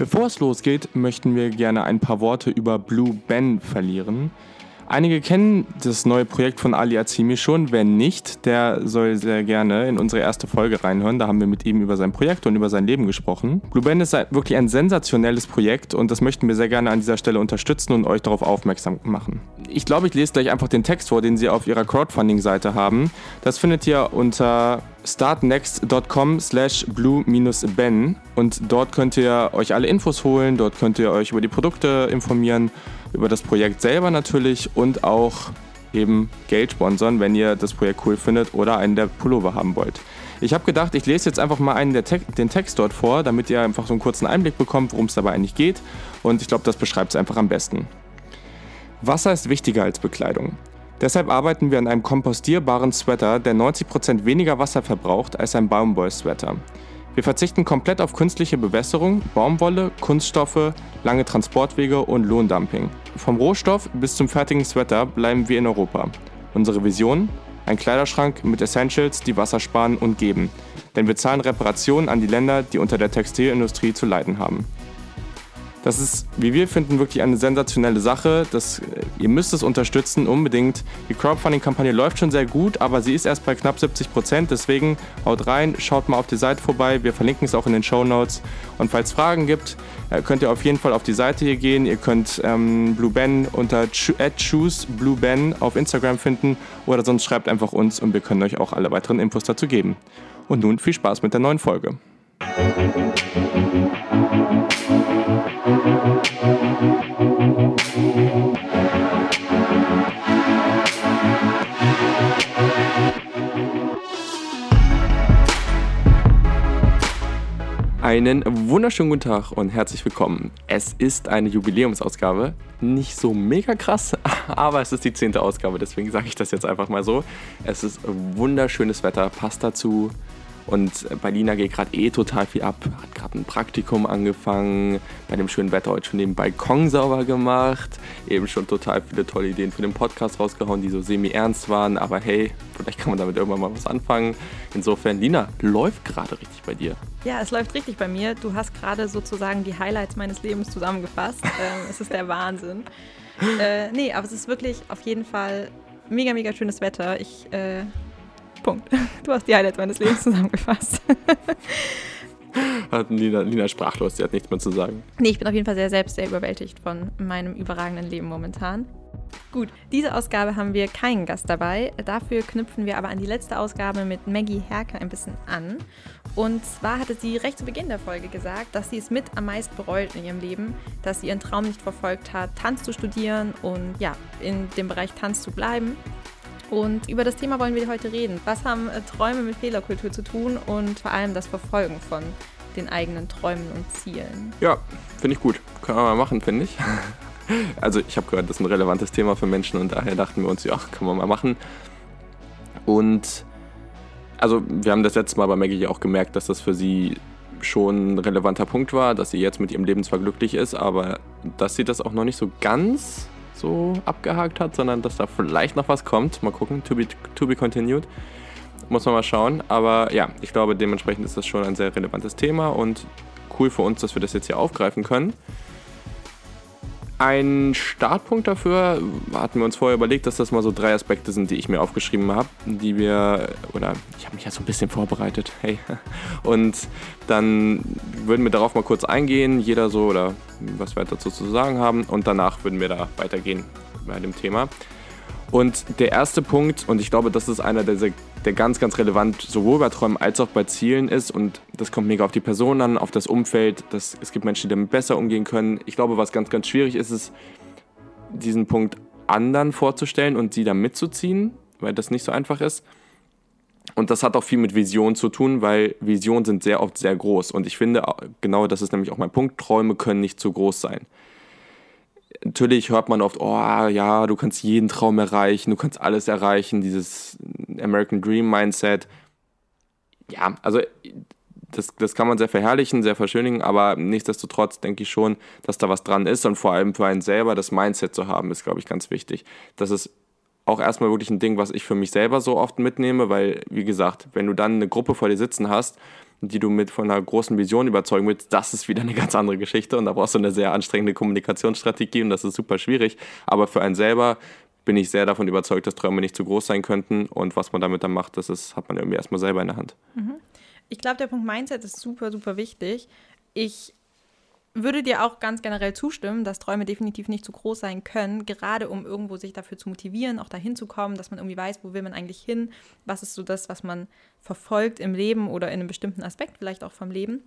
Bevor es losgeht, möchten wir gerne ein paar Worte über Blue Ben verlieren. Einige kennen das neue Projekt von Ali Azimi schon. Wer nicht, der soll sehr gerne in unsere erste Folge reinhören. Da haben wir mit ihm über sein Projekt und über sein Leben gesprochen. Blue Band ist wirklich ein sensationelles Projekt und das möchten wir sehr gerne an dieser Stelle unterstützen und euch darauf aufmerksam machen. Ich glaube, ich lese gleich einfach den Text vor, den sie auf ihrer Crowdfunding-Seite haben. Das findet ihr unter startnext.com slash blue-ben und dort könnt ihr euch alle Infos holen, dort könnt ihr euch über die Produkte informieren über das Projekt selber natürlich und auch eben Geld sponsern, wenn ihr das Projekt cool findet oder einen der Pullover haben wollt. Ich habe gedacht, ich lese jetzt einfach mal einen Te den Text dort vor, damit ihr einfach so einen kurzen Einblick bekommt, worum es dabei eigentlich geht. Und ich glaube, das beschreibt es einfach am besten. Wasser ist wichtiger als Bekleidung. Deshalb arbeiten wir an einem kompostierbaren Sweater, der 90% weniger Wasser verbraucht als ein Baumwoll-Sweater. Wir verzichten komplett auf künstliche Bewässerung, Baumwolle, Kunststoffe, lange Transportwege und Lohndumping. Vom Rohstoff bis zum fertigen Sweater bleiben wir in Europa. Unsere Vision? Ein Kleiderschrank mit Essentials, die Wasser sparen und geben. Denn wir zahlen Reparationen an die Länder, die unter der Textilindustrie zu leiden haben. Das ist, wie wir finden, wirklich eine sensationelle Sache. Das, äh, ihr müsst es unterstützen, unbedingt. Die Crowdfunding-Kampagne läuft schon sehr gut, aber sie ist erst bei knapp 70 Prozent. Deswegen haut rein, schaut mal auf die Seite vorbei. Wir verlinken es auch in den Show Notes. Und falls Fragen gibt, äh, könnt ihr auf jeden Fall auf die Seite hier gehen. Ihr könnt ähm, Blue Ben unter chooseblueben auf Instagram finden oder sonst schreibt einfach uns und wir können euch auch alle weiteren Infos dazu geben. Und nun viel Spaß mit der neuen Folge. Einen wunderschönen guten Tag und herzlich willkommen. Es ist eine Jubiläumsausgabe. Nicht so mega krass, aber es ist die zehnte Ausgabe, deswegen sage ich das jetzt einfach mal so. Es ist wunderschönes Wetter, passt dazu. Und bei Lina geht gerade eh total viel ab. Hat gerade ein Praktikum angefangen, bei dem schönen Wetter heute schon den Balkon sauber gemacht. Eben schon total viele tolle Ideen für den Podcast rausgehauen, die so semi-ernst waren. Aber hey, vielleicht kann man damit irgendwann mal was anfangen. Insofern, Lina, läuft gerade richtig bei dir. Ja, es läuft richtig bei mir. Du hast gerade sozusagen die Highlights meines Lebens zusammengefasst. ähm, es ist der Wahnsinn. Äh, nee, aber es ist wirklich auf jeden Fall mega, mega schönes Wetter. Ich äh, Punkt. Du hast die Highlights meines Lebens zusammengefasst. Hat Lina, Lina sprachlos, sie hat nichts mehr zu sagen. Nee, ich bin auf jeden Fall sehr selbst sehr überwältigt von meinem überragenden Leben momentan. Gut, diese Ausgabe haben wir keinen Gast dabei. Dafür knüpfen wir aber an die letzte Ausgabe mit Maggie Herke ein bisschen an. Und zwar hatte sie recht zu Beginn der Folge gesagt, dass sie es mit am meisten bereut in ihrem Leben, dass sie ihren Traum nicht verfolgt hat, Tanz zu studieren und ja, in dem Bereich Tanz zu bleiben. Und über das Thema wollen wir heute reden. Was haben äh, Träume mit Fehlerkultur zu tun und vor allem das Verfolgen von den eigenen Träumen und Zielen? Ja, finde ich gut. Können wir mal machen, finde ich. Also ich habe gehört, das ist ein relevantes Thema für Menschen und daher dachten wir uns, ja, können wir mal machen. Und also wir haben das letzte Mal bei Maggie auch gemerkt, dass das für sie schon ein relevanter Punkt war, dass sie jetzt mit ihrem Leben zwar glücklich ist, aber dass sie das auch noch nicht so ganz so abgehakt hat, sondern dass da vielleicht noch was kommt. Mal gucken, to be, to be continued. Muss man mal schauen. Aber ja, ich glaube, dementsprechend ist das schon ein sehr relevantes Thema und cool für uns, dass wir das jetzt hier aufgreifen können. Ein Startpunkt dafür hatten wir uns vorher überlegt, dass das mal so drei Aspekte sind, die ich mir aufgeschrieben habe, die wir, oder ich habe mich ja so ein bisschen vorbereitet, hey. Und dann würden wir darauf mal kurz eingehen, jeder so, oder was wir dazu zu sagen haben, und danach würden wir da weitergehen bei dem Thema. Und der erste Punkt, und ich glaube, das ist einer der, der ganz, ganz relevant sowohl bei Träumen als auch bei Zielen ist, und das kommt mega auf die Person an, auf das Umfeld. Das, es gibt Menschen, die damit besser umgehen können. Ich glaube, was ganz, ganz schwierig ist, ist, diesen Punkt anderen vorzustellen und sie da mitzuziehen, weil das nicht so einfach ist. Und das hat auch viel mit Vision zu tun, weil Visionen sind sehr oft sehr groß. Und ich finde, genau das ist nämlich auch mein Punkt, Träume können nicht zu groß sein natürlich hört man oft, oh ja, du kannst jeden Traum erreichen, du kannst alles erreichen, dieses American Dream Mindset. Ja, also das, das kann man sehr verherrlichen, sehr verschönigen, aber nichtsdestotrotz denke ich schon, dass da was dran ist und vor allem für einen selber das Mindset zu haben, ist, glaube ich, ganz wichtig. Dass es auch erstmal wirklich ein Ding, was ich für mich selber so oft mitnehme, weil, wie gesagt, wenn du dann eine Gruppe vor dir sitzen hast, die du mit von einer großen Vision überzeugen willst, das ist wieder eine ganz andere Geschichte und da brauchst du eine sehr anstrengende Kommunikationsstrategie und das ist super schwierig. Aber für einen selber bin ich sehr davon überzeugt, dass Träume nicht zu groß sein könnten und was man damit dann macht, das ist, hat man irgendwie erstmal selber in der Hand. Mhm. Ich glaube, der Punkt Mindset ist super, super wichtig. Ich würde dir auch ganz generell zustimmen, dass Träume definitiv nicht zu groß sein können, gerade um irgendwo sich dafür zu motivieren, auch dahin zu kommen, dass man irgendwie weiß, wo will man eigentlich hin, was ist so das, was man verfolgt im Leben oder in einem bestimmten Aspekt vielleicht auch vom Leben.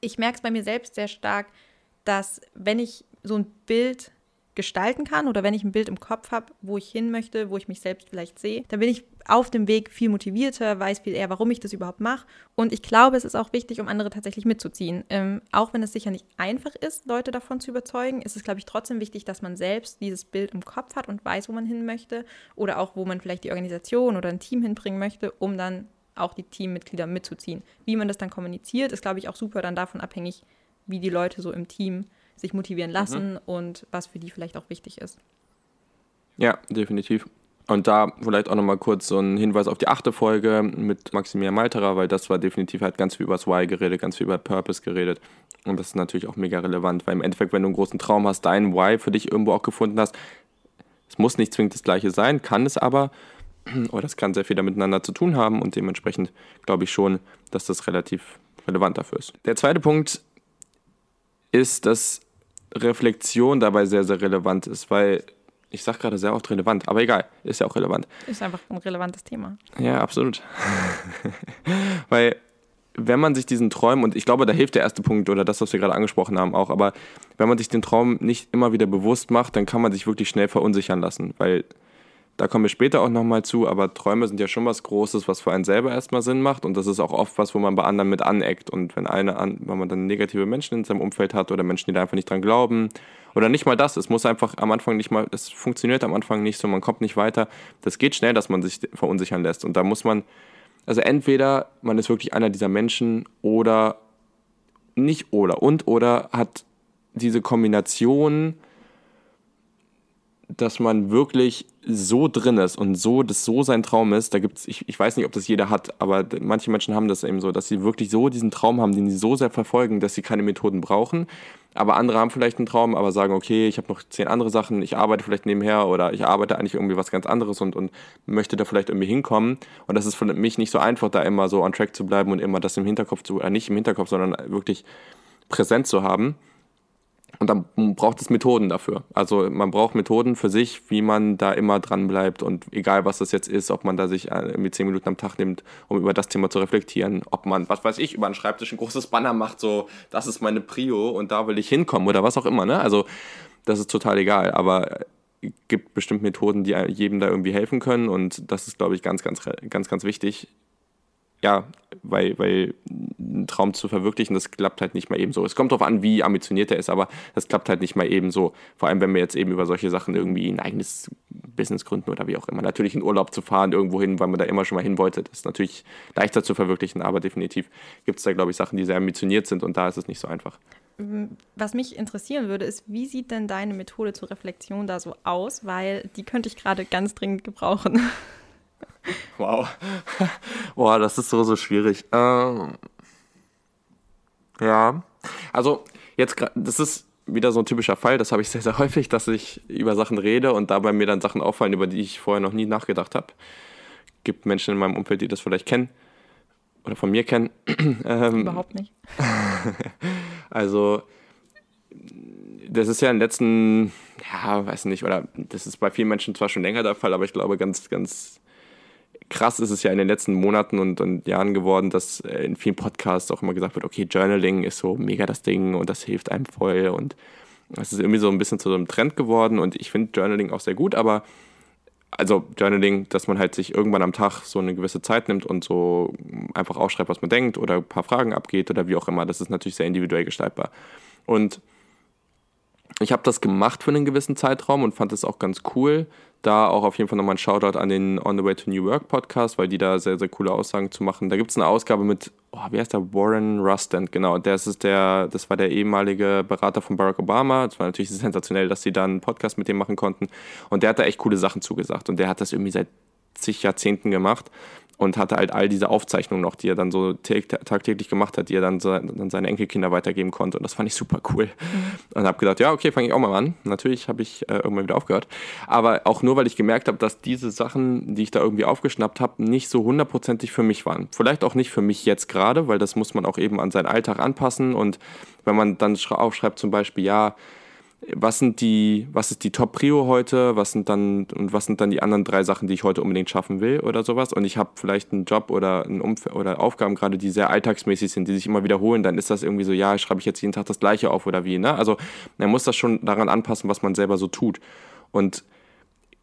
Ich merke es bei mir selbst sehr stark, dass wenn ich so ein Bild gestalten kann oder wenn ich ein Bild im Kopf habe, wo ich hin möchte, wo ich mich selbst vielleicht sehe, dann bin ich auf dem Weg viel motivierter, weiß viel eher, warum ich das überhaupt mache. Und ich glaube, es ist auch wichtig, um andere tatsächlich mitzuziehen. Ähm, auch wenn es sicher nicht einfach ist, Leute davon zu überzeugen, ist es, glaube ich, trotzdem wichtig, dass man selbst dieses Bild im Kopf hat und weiß, wo man hin möchte oder auch, wo man vielleicht die Organisation oder ein Team hinbringen möchte, um dann auch die Teammitglieder mitzuziehen. Wie man das dann kommuniziert, ist, glaube ich, auch super dann davon abhängig, wie die Leute so im Team sich motivieren lassen mhm. und was für die vielleicht auch wichtig ist. Ja, definitiv. Und da vielleicht auch nochmal kurz so ein Hinweis auf die achte Folge mit Maximilian Malterer, weil das war definitiv halt ganz viel über das Why geredet, ganz viel über Purpose geredet. Und das ist natürlich auch mega relevant, weil im Endeffekt, wenn du einen großen Traum hast, deinen Why für dich irgendwo auch gefunden hast, es muss nicht zwingend das gleiche sein, kann es aber, oder das kann sehr viel miteinander zu tun haben und dementsprechend glaube ich schon, dass das relativ relevant dafür ist. Der zweite Punkt ist, dass Reflexion dabei sehr, sehr relevant ist, weil ich sage gerade sehr oft relevant, aber egal, ist ja auch relevant. Ist einfach ein relevantes Thema. Ja, absolut. weil wenn man sich diesen Träumen, und ich glaube, da hilft der erste Punkt oder das, was wir gerade angesprochen haben, auch, aber wenn man sich den Traum nicht immer wieder bewusst macht, dann kann man sich wirklich schnell verunsichern lassen, weil da kommen wir später auch nochmal zu, aber Träume sind ja schon was Großes, was für einen selber erstmal Sinn macht. Und das ist auch oft was, wo man bei anderen mit aneckt. Und wenn eine an, wenn man dann negative Menschen in seinem Umfeld hat oder Menschen, die da einfach nicht dran glauben, oder nicht mal das, es muss einfach am Anfang nicht mal, es funktioniert am Anfang nicht so, man kommt nicht weiter. Das geht schnell, dass man sich verunsichern lässt. Und da muss man, also entweder man ist wirklich einer dieser Menschen oder nicht oder und oder hat diese Kombination dass man wirklich so drin ist und so, dass so sein Traum ist, da gibt's, ich, ich weiß nicht, ob das jeder hat, aber manche Menschen haben das eben so, dass sie wirklich so diesen Traum haben, den sie so sehr verfolgen, dass sie keine Methoden brauchen. Aber andere haben vielleicht einen Traum, aber sagen, okay, ich habe noch zehn andere Sachen, ich arbeite vielleicht nebenher oder ich arbeite eigentlich irgendwie was ganz anderes und, und möchte da vielleicht irgendwie hinkommen. Und das ist für mich nicht so einfach, da immer so on track zu bleiben und immer das im Hinterkopf zu, äh, nicht im Hinterkopf, sondern wirklich präsent zu haben. Und dann braucht es Methoden dafür. Also man braucht Methoden für sich, wie man da immer dran bleibt und egal was das jetzt ist, ob man da sich äh, irgendwie zehn Minuten am Tag nimmt, um über das Thema zu reflektieren, ob man, was weiß ich, über einen Schreibtisch ein großes Banner macht, so, das ist meine Prio und da will ich hinkommen oder was auch immer. Ne? Also das ist total egal, aber gibt bestimmt Methoden, die jedem da irgendwie helfen können und das ist, glaube ich, ganz, ganz, ganz, ganz wichtig ja, weil, weil ein Traum zu verwirklichen, das klappt halt nicht mal eben so. Es kommt darauf an, wie ambitioniert er ist, aber das klappt halt nicht mal eben so. Vor allem, wenn wir jetzt eben über solche Sachen irgendwie ein eigenes Business gründen oder wie auch immer. Natürlich in Urlaub zu fahren, irgendwo hin, weil man da immer schon mal hin wollte, das ist natürlich leichter zu verwirklichen, aber definitiv gibt es da, glaube ich, Sachen, die sehr ambitioniert sind und da ist es nicht so einfach. Was mich interessieren würde, ist, wie sieht denn deine Methode zur Reflexion da so aus? Weil die könnte ich gerade ganz dringend gebrauchen. Wow. Boah, das ist so, so schwierig. Ähm, ja. Also, jetzt, das ist wieder so ein typischer Fall, das habe ich sehr, sehr häufig, dass ich über Sachen rede und dabei mir dann Sachen auffallen, über die ich vorher noch nie nachgedacht habe. Gibt Menschen in meinem Umfeld, die das vielleicht kennen oder von mir kennen. ähm, Überhaupt nicht. also, das ist ja in den letzten, ja, weiß nicht, oder das ist bei vielen Menschen zwar schon länger der Fall, aber ich glaube, ganz, ganz krass ist es ja in den letzten Monaten und, und Jahren geworden, dass äh, in vielen Podcasts auch immer gesagt wird, okay, Journaling ist so mega das Ding und das hilft einem voll und es ist irgendwie so ein bisschen zu so einem Trend geworden und ich finde Journaling auch sehr gut, aber also Journaling, dass man halt sich irgendwann am Tag so eine gewisse Zeit nimmt und so einfach aufschreibt, was man denkt oder ein paar Fragen abgeht oder wie auch immer, das ist natürlich sehr individuell gestaltbar. Und Ich habe das gemacht für einen gewissen Zeitraum und fand es auch ganz cool. Da auch auf jeden Fall nochmal ein Shoutout an den On the Way to New Work Podcast, weil die da sehr, sehr coole Aussagen zu machen. Da gibt es eine Ausgabe mit, oh, wie heißt der? Warren Rustand, genau. Das, ist der, das war der ehemalige Berater von Barack Obama. Es war natürlich sensationell, dass sie da einen Podcast mit dem machen konnten. Und der hat da echt coole Sachen zugesagt. Und der hat das irgendwie seit zig Jahrzehnten gemacht und hatte halt all diese Aufzeichnungen noch, die er dann so tagtäglich gemacht hat, die er dann, so, dann seine Enkelkinder weitergeben konnte. Und das fand ich super cool. Und habe gedacht, ja, okay, fange ich auch mal an. Natürlich habe ich äh, irgendwann wieder aufgehört. Aber auch nur, weil ich gemerkt habe, dass diese Sachen, die ich da irgendwie aufgeschnappt habe, nicht so hundertprozentig für mich waren. Vielleicht auch nicht für mich jetzt gerade, weil das muss man auch eben an seinen Alltag anpassen. Und wenn man dann aufschreibt zum Beispiel, ja, was sind die, was ist die Top-Prio heute, was sind dann und was sind dann die anderen drei Sachen, die ich heute unbedingt schaffen will oder sowas. Und ich habe vielleicht einen Job oder ein Umfeld oder Aufgaben gerade, die sehr alltagsmäßig sind, die sich immer wiederholen, dann ist das irgendwie so, ja, schreibe ich jetzt jeden Tag das gleiche auf oder wie. Ne? Also man muss das schon daran anpassen, was man selber so tut. Und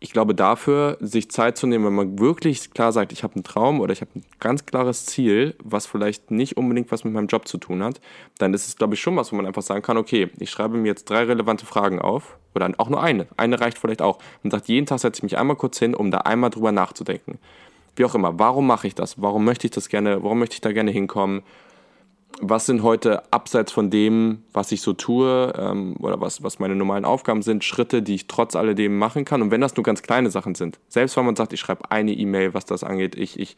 ich glaube, dafür sich Zeit zu nehmen, wenn man wirklich klar sagt, ich habe einen Traum oder ich habe ein ganz klares Ziel, was vielleicht nicht unbedingt was mit meinem Job zu tun hat, dann ist es, glaube ich, schon was, wo man einfach sagen kann, okay, ich schreibe mir jetzt drei relevante Fragen auf oder auch nur eine. Eine reicht vielleicht auch. Und sagt, jeden Tag setze ich mich einmal kurz hin, um da einmal drüber nachzudenken. Wie auch immer, warum mache ich das? Warum möchte ich das gerne, warum möchte ich da gerne hinkommen? Was sind heute abseits von dem, was ich so tue ähm, oder was, was meine normalen Aufgaben sind, Schritte, die ich trotz alledem machen kann. Und wenn das nur ganz kleine Sachen sind, selbst wenn man sagt, ich schreibe eine E-Mail, was das angeht, ich, ich,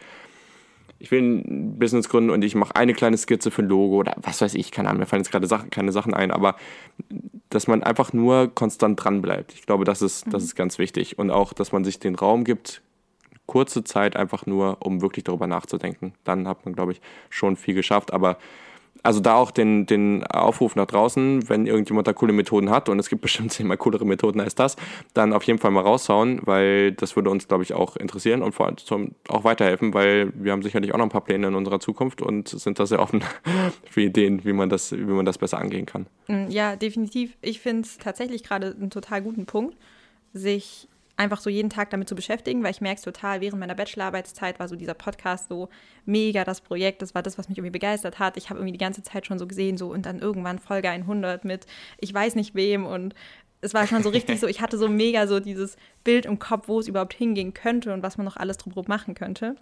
ich will ein Business gründen und ich mache eine kleine Skizze für ein Logo oder was weiß ich, keine Ahnung, mir fallen jetzt gerade Sachen, keine Sachen ein, aber dass man einfach nur konstant dran bleibt. Ich glaube, das ist, das mhm. ist ganz wichtig. Und auch, dass man sich den Raum gibt, kurze Zeit einfach nur, um wirklich darüber nachzudenken. Dann hat man, glaube ich, schon viel geschafft. Aber also da auch den, den Aufruf nach draußen, wenn irgendjemand da coole Methoden hat und es gibt bestimmt zehnmal coolere Methoden als das, dann auf jeden Fall mal raushauen, weil das würde uns, glaube ich, auch interessieren und vor allem auch weiterhelfen, weil wir haben sicherlich auch noch ein paar Pläne in unserer Zukunft und sind da sehr offen für Ideen, wie man das, wie man das besser angehen kann. Mm, ja, definitiv. Ich finde es tatsächlich gerade einen total guten Punkt, sich einfach so jeden Tag damit zu beschäftigen, weil ich merke es total, während meiner Bachelorarbeitszeit war so dieser Podcast so mega das Projekt, das war das, was mich irgendwie begeistert hat. Ich habe irgendwie die ganze Zeit schon so gesehen, so und dann irgendwann Folge 100 mit ich weiß nicht wem und es war schon so richtig so, ich hatte so mega so dieses Bild im Kopf, wo es überhaupt hingehen könnte und was man noch alles drumherum machen könnte.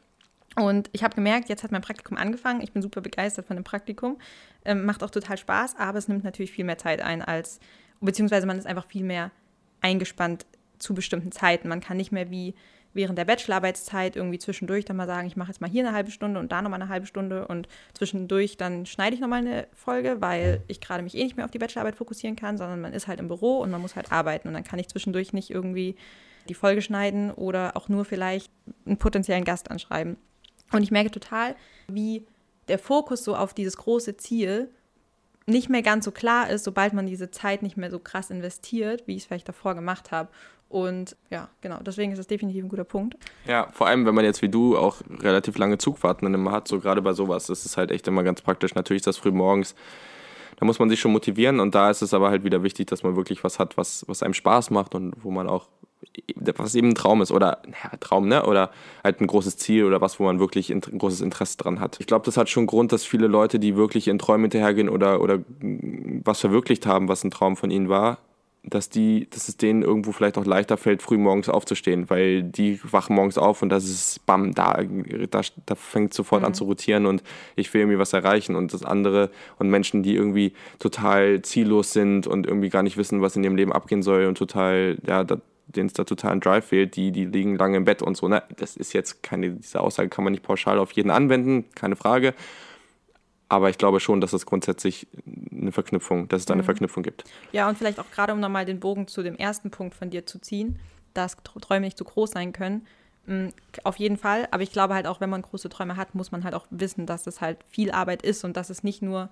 Und ich habe gemerkt, jetzt hat mein Praktikum angefangen. Ich bin super begeistert von dem Praktikum. Ähm, macht auch total Spaß, aber es nimmt natürlich viel mehr Zeit ein als, beziehungsweise man ist einfach viel mehr eingespannt zu bestimmten Zeiten. Man kann nicht mehr wie während der Bachelorarbeitszeit irgendwie zwischendurch dann mal sagen, ich mache jetzt mal hier eine halbe Stunde und da nochmal eine halbe Stunde und zwischendurch dann schneide ich nochmal eine Folge, weil ich gerade mich eh nicht mehr auf die Bachelorarbeit fokussieren kann, sondern man ist halt im Büro und man muss halt arbeiten und dann kann ich zwischendurch nicht irgendwie die Folge schneiden oder auch nur vielleicht einen potenziellen Gast anschreiben. Und ich merke total, wie der Fokus so auf dieses große Ziel nicht mehr ganz so klar ist, sobald man diese Zeit nicht mehr so krass investiert, wie ich es vielleicht davor gemacht habe. Und ja, genau, deswegen ist das definitiv ein guter Punkt. Ja, vor allem, wenn man jetzt wie du auch relativ lange Zugfahrten immer hat, so gerade bei sowas, das ist halt echt immer ganz praktisch. Natürlich ist das früh morgens, da muss man sich schon motivieren und da ist es aber halt wieder wichtig, dass man wirklich was hat, was, was einem Spaß macht und wo man auch, was eben ein Traum ist oder, ja, Traum, ne? Oder halt ein großes Ziel oder was, wo man wirklich ein großes Interesse dran hat. Ich glaube, das hat schon Grund, dass viele Leute, die wirklich in Träumen hinterhergehen oder, oder was verwirklicht haben, was ein Traum von ihnen war, dass die, dass es denen irgendwo vielleicht auch leichter fällt, früh morgens aufzustehen, weil die wachen morgens auf und das ist bam, da, da, da fängt sofort mhm. an zu rotieren und ich will irgendwie was erreichen und das andere und Menschen, die irgendwie total ziellos sind und irgendwie gar nicht wissen, was in ihrem Leben abgehen soll und total, ja, da, denen es da total ein Drive fehlt, die, die liegen lange im Bett und so. Ne? Das ist jetzt keine, diese Aussage kann man nicht pauschal auf jeden anwenden, keine Frage. Aber ich glaube schon, dass es grundsätzlich eine Verknüpfung, dass es da eine mhm. Verknüpfung gibt. Ja, und vielleicht auch gerade, um nochmal den Bogen zu dem ersten Punkt von dir zu ziehen, dass Träume nicht zu groß sein können. Mm, auf jeden Fall. Aber ich glaube halt auch, wenn man große Träume hat, muss man halt auch wissen, dass es halt viel Arbeit ist und dass es nicht nur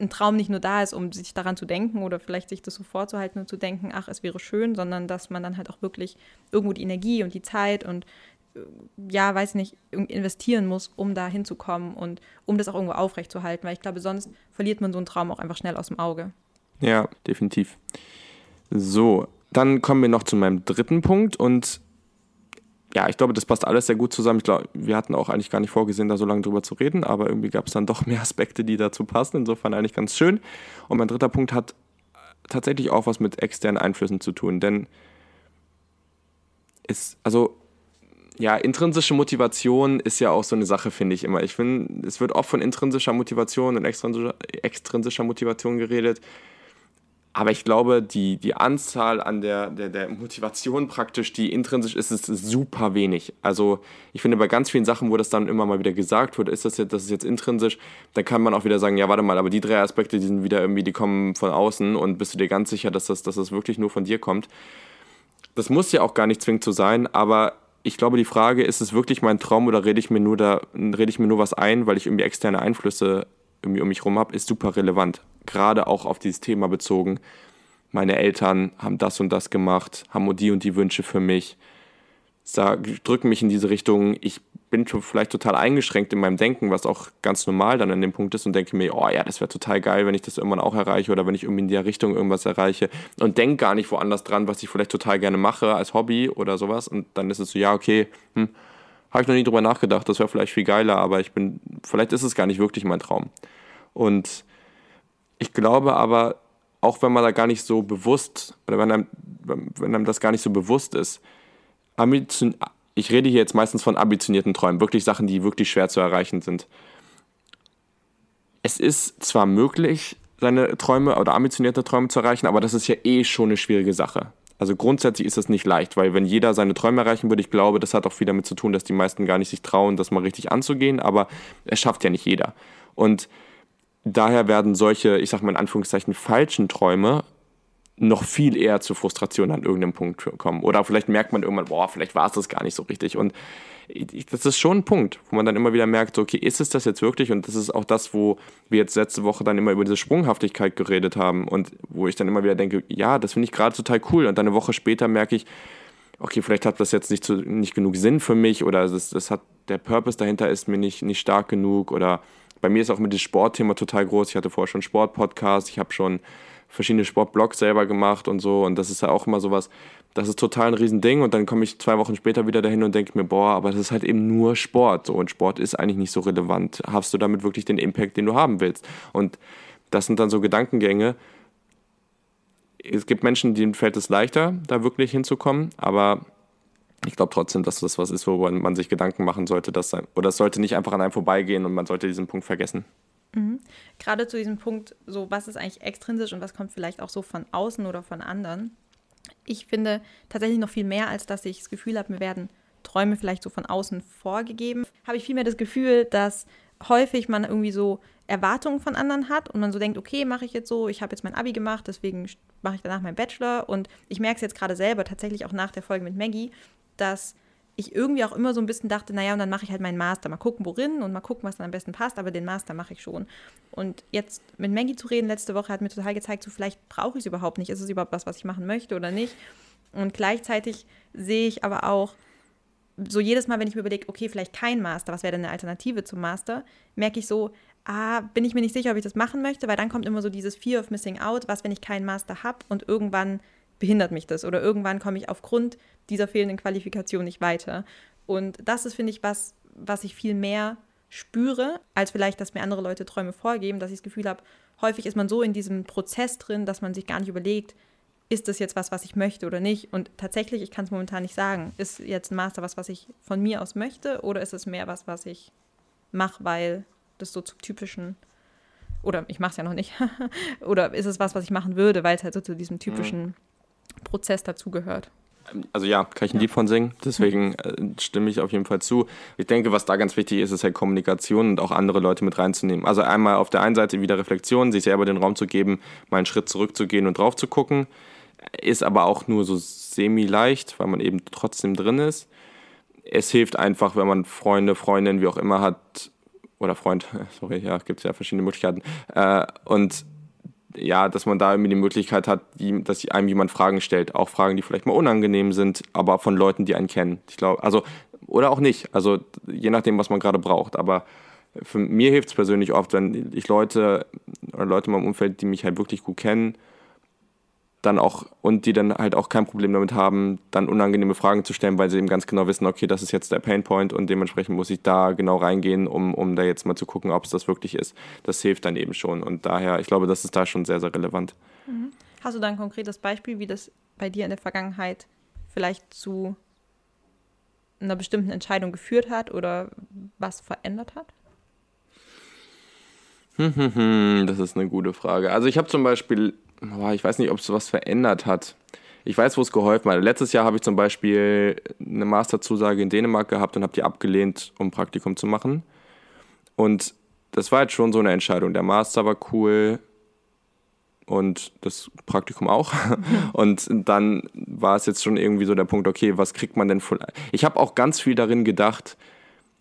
ein Traum nicht nur da ist, um sich daran zu denken oder vielleicht sich das so vorzuhalten und zu denken, ach, es wäre schön, sondern dass man dann halt auch wirklich irgendwo die Energie und die Zeit und ja, weiß nicht, investieren muss, um da hinzukommen und um das auch irgendwo aufrechtzuerhalten, weil ich glaube, sonst verliert man so einen Traum auch einfach schnell aus dem Auge. Ja, definitiv. So, dann kommen wir noch zu meinem dritten Punkt und ja, ich glaube, das passt alles sehr gut zusammen. Ich glaube, wir hatten auch eigentlich gar nicht vorgesehen, da so lange drüber zu reden, aber irgendwie gab es dann doch mehr Aspekte, die dazu passen. Insofern eigentlich ganz schön. Und mein dritter Punkt hat tatsächlich auch was mit externen Einflüssen zu tun, denn ist, also ja, intrinsische Motivation ist ja auch so eine Sache, finde ich immer. Ich finde, es wird oft von intrinsischer Motivation und extrinsischer, extrinsischer Motivation geredet. Aber ich glaube, die, die Anzahl an der, der, der Motivation praktisch, die intrinsisch ist, ist super wenig. Also ich finde, bei ganz vielen Sachen, wo das dann immer mal wieder gesagt wird, ist das jetzt, das ist jetzt intrinsisch, dann kann man auch wieder sagen, ja, warte mal, aber die drei Aspekte, die sind wieder irgendwie, die kommen von außen und bist du dir ganz sicher, dass das, dass das wirklich nur von dir kommt. Das muss ja auch gar nicht zwingend so sein, aber ich glaube, die Frage, ist es wirklich mein Traum oder rede ich mir nur da, rede ich mir nur was ein, weil ich irgendwie externe Einflüsse irgendwie um mich herum habe, ist super relevant. Gerade auch auf dieses Thema bezogen. Meine Eltern haben das und das gemacht, haben die und die Wünsche für mich, drücken mich in diese Richtung. Ich bin vielleicht total eingeschränkt in meinem Denken, was auch ganz normal dann an dem Punkt ist und denke mir, oh ja, das wäre total geil, wenn ich das irgendwann auch erreiche oder wenn ich irgendwie in der Richtung irgendwas erreiche und denke gar nicht woanders dran, was ich vielleicht total gerne mache als Hobby oder sowas und dann ist es so, ja, okay, hm, habe ich noch nie drüber nachgedacht, das wäre vielleicht viel geiler, aber ich bin, vielleicht ist es gar nicht wirklich mein Traum. Und ich glaube aber, auch wenn man da gar nicht so bewusst, oder wenn einem, wenn einem das gar nicht so bewusst ist, ich rede hier jetzt meistens von ambitionierten Träumen, wirklich Sachen, die wirklich schwer zu erreichen sind. Es ist zwar möglich, seine Träume oder ambitionierte Träume zu erreichen, aber das ist ja eh schon eine schwierige Sache. Also grundsätzlich ist das nicht leicht, weil wenn jeder seine Träume erreichen würde, ich glaube, das hat auch viel damit zu tun, dass die meisten gar nicht sich trauen, das mal richtig anzugehen, aber es schafft ja nicht jeder. Und daher werden solche, ich sag mal in Anführungszeichen, falschen Träume noch viel eher zur Frustration an irgendeinem Punkt kommen. Oder vielleicht merkt man irgendwann, boah, vielleicht war es das gar nicht so richtig. Und das ist schon ein Punkt, wo man dann immer wieder merkt, so, okay, ist es das jetzt wirklich? Und das ist auch das, wo wir jetzt letzte Woche dann immer über diese Sprunghaftigkeit geredet haben und wo ich dann immer wieder denke, ja, das finde ich gerade total cool. Und dann eine Woche später merke ich, okay, vielleicht hat das jetzt nicht, zu, nicht genug Sinn für mich oder das, das hat, der Purpose dahinter ist mir nicht, nicht stark genug oder bei mir ist auch mit dem Sportthema total groß. Ich hatte vorher schon Sportpodcast, ich habe schon verschiedene Sportblogs selber gemacht und so. Und das ist ja auch immer sowas, das ist total ein Riesending. Und dann komme ich zwei Wochen später wieder dahin und denke mir, boah, aber das ist halt eben nur Sport. So, und Sport ist eigentlich nicht so relevant. Hast du damit wirklich den Impact, den du haben willst? Und das sind dann so Gedankengänge. Es gibt Menschen, denen fällt es leichter, da wirklich hinzukommen, aber ich glaube trotzdem, dass das was ist, worüber man sich Gedanken machen sollte, dass, oder es sollte nicht einfach an einem vorbeigehen und man sollte diesen Punkt vergessen. Mhm. Gerade zu diesem Punkt, so was ist eigentlich extrinsisch und was kommt vielleicht auch so von außen oder von anderen. Ich finde tatsächlich noch viel mehr, als dass ich das Gefühl habe, mir werden Träume vielleicht so von außen vorgegeben, habe ich vielmehr das Gefühl, dass häufig man irgendwie so Erwartungen von anderen hat und man so denkt, okay, mache ich jetzt so, ich habe jetzt mein Abi gemacht, deswegen mache ich danach meinen Bachelor und ich merke es jetzt gerade selber, tatsächlich auch nach der Folge mit Maggie, dass ich irgendwie auch immer so ein bisschen dachte, naja, und dann mache ich halt meinen Master. Mal gucken, worin und mal gucken, was dann am besten passt, aber den Master mache ich schon. Und jetzt mit Maggie zu reden letzte Woche hat mir total gezeigt, so vielleicht brauche ich es überhaupt nicht. Ist es überhaupt was, was ich machen möchte oder nicht? Und gleichzeitig sehe ich aber auch, so jedes Mal, wenn ich mir überlege, okay, vielleicht kein Master, was wäre denn eine Alternative zum Master, merke ich so, ah, bin ich mir nicht sicher, ob ich das machen möchte, weil dann kommt immer so dieses Fear of Missing Out, was, wenn ich keinen Master habe und irgendwann behindert mich das oder irgendwann komme ich aufgrund dieser fehlenden Qualifikation nicht weiter. Und das ist, finde ich, was, was ich viel mehr spüre, als vielleicht, dass mir andere Leute Träume vorgeben, dass ich das Gefühl habe, häufig ist man so in diesem Prozess drin, dass man sich gar nicht überlegt, ist das jetzt was, was ich möchte oder nicht? Und tatsächlich, ich kann es momentan nicht sagen, ist jetzt ein Master was, was ich von mir aus möchte oder ist es mehr was, was ich mache, weil das so zum typischen oder ich mache es ja noch nicht oder ist es was, was ich machen würde, weil es halt so zu diesem typischen mhm. Prozess dazugehört. Also ja, kann ich ein Lied von singen, deswegen äh, stimme ich auf jeden Fall zu. Ich denke, was da ganz wichtig ist, ist halt Kommunikation und auch andere Leute mit reinzunehmen. Also einmal auf der einen Seite wieder Reflexion, sich selber den Raum zu geben, mal einen Schritt zurückzugehen und drauf zu gucken. Ist aber auch nur so semi-leicht, weil man eben trotzdem drin ist. Es hilft einfach, wenn man Freunde, Freundinnen, wie auch immer hat, oder Freund, sorry, ja, gibt es ja verschiedene Möglichkeiten. Äh, und ja, dass man da irgendwie die Möglichkeit hat, dass einem jemand Fragen stellt. Auch Fragen, die vielleicht mal unangenehm sind, aber von Leuten, die einen kennen. Ich glaube, also, oder auch nicht. Also, je nachdem, was man gerade braucht. Aber für mir hilft es persönlich oft, wenn ich Leute oder Leute in meinem Umfeld, die mich halt wirklich gut kennen, dann auch und die dann halt auch kein Problem damit haben, dann unangenehme Fragen zu stellen, weil sie eben ganz genau wissen, okay, das ist jetzt der Painpoint und dementsprechend muss ich da genau reingehen, um, um da jetzt mal zu gucken, ob es das wirklich ist. Das hilft dann eben schon und daher, ich glaube, das ist da schon sehr, sehr relevant. Mhm. Hast du da ein konkretes Beispiel, wie das bei dir in der Vergangenheit vielleicht zu einer bestimmten Entscheidung geführt hat oder was verändert hat? Das ist eine gute Frage. Also ich habe zum Beispiel, ich weiß nicht, ob es was verändert hat. Ich weiß, wo es geholfen hat. Letztes Jahr habe ich zum Beispiel eine Masterzusage in Dänemark gehabt und habe die abgelehnt, um Praktikum zu machen. Und das war jetzt schon so eine Entscheidung. Der Master war cool und das Praktikum auch. Und dann war es jetzt schon irgendwie so der Punkt, okay, was kriegt man denn von. Ich habe auch ganz viel darin gedacht,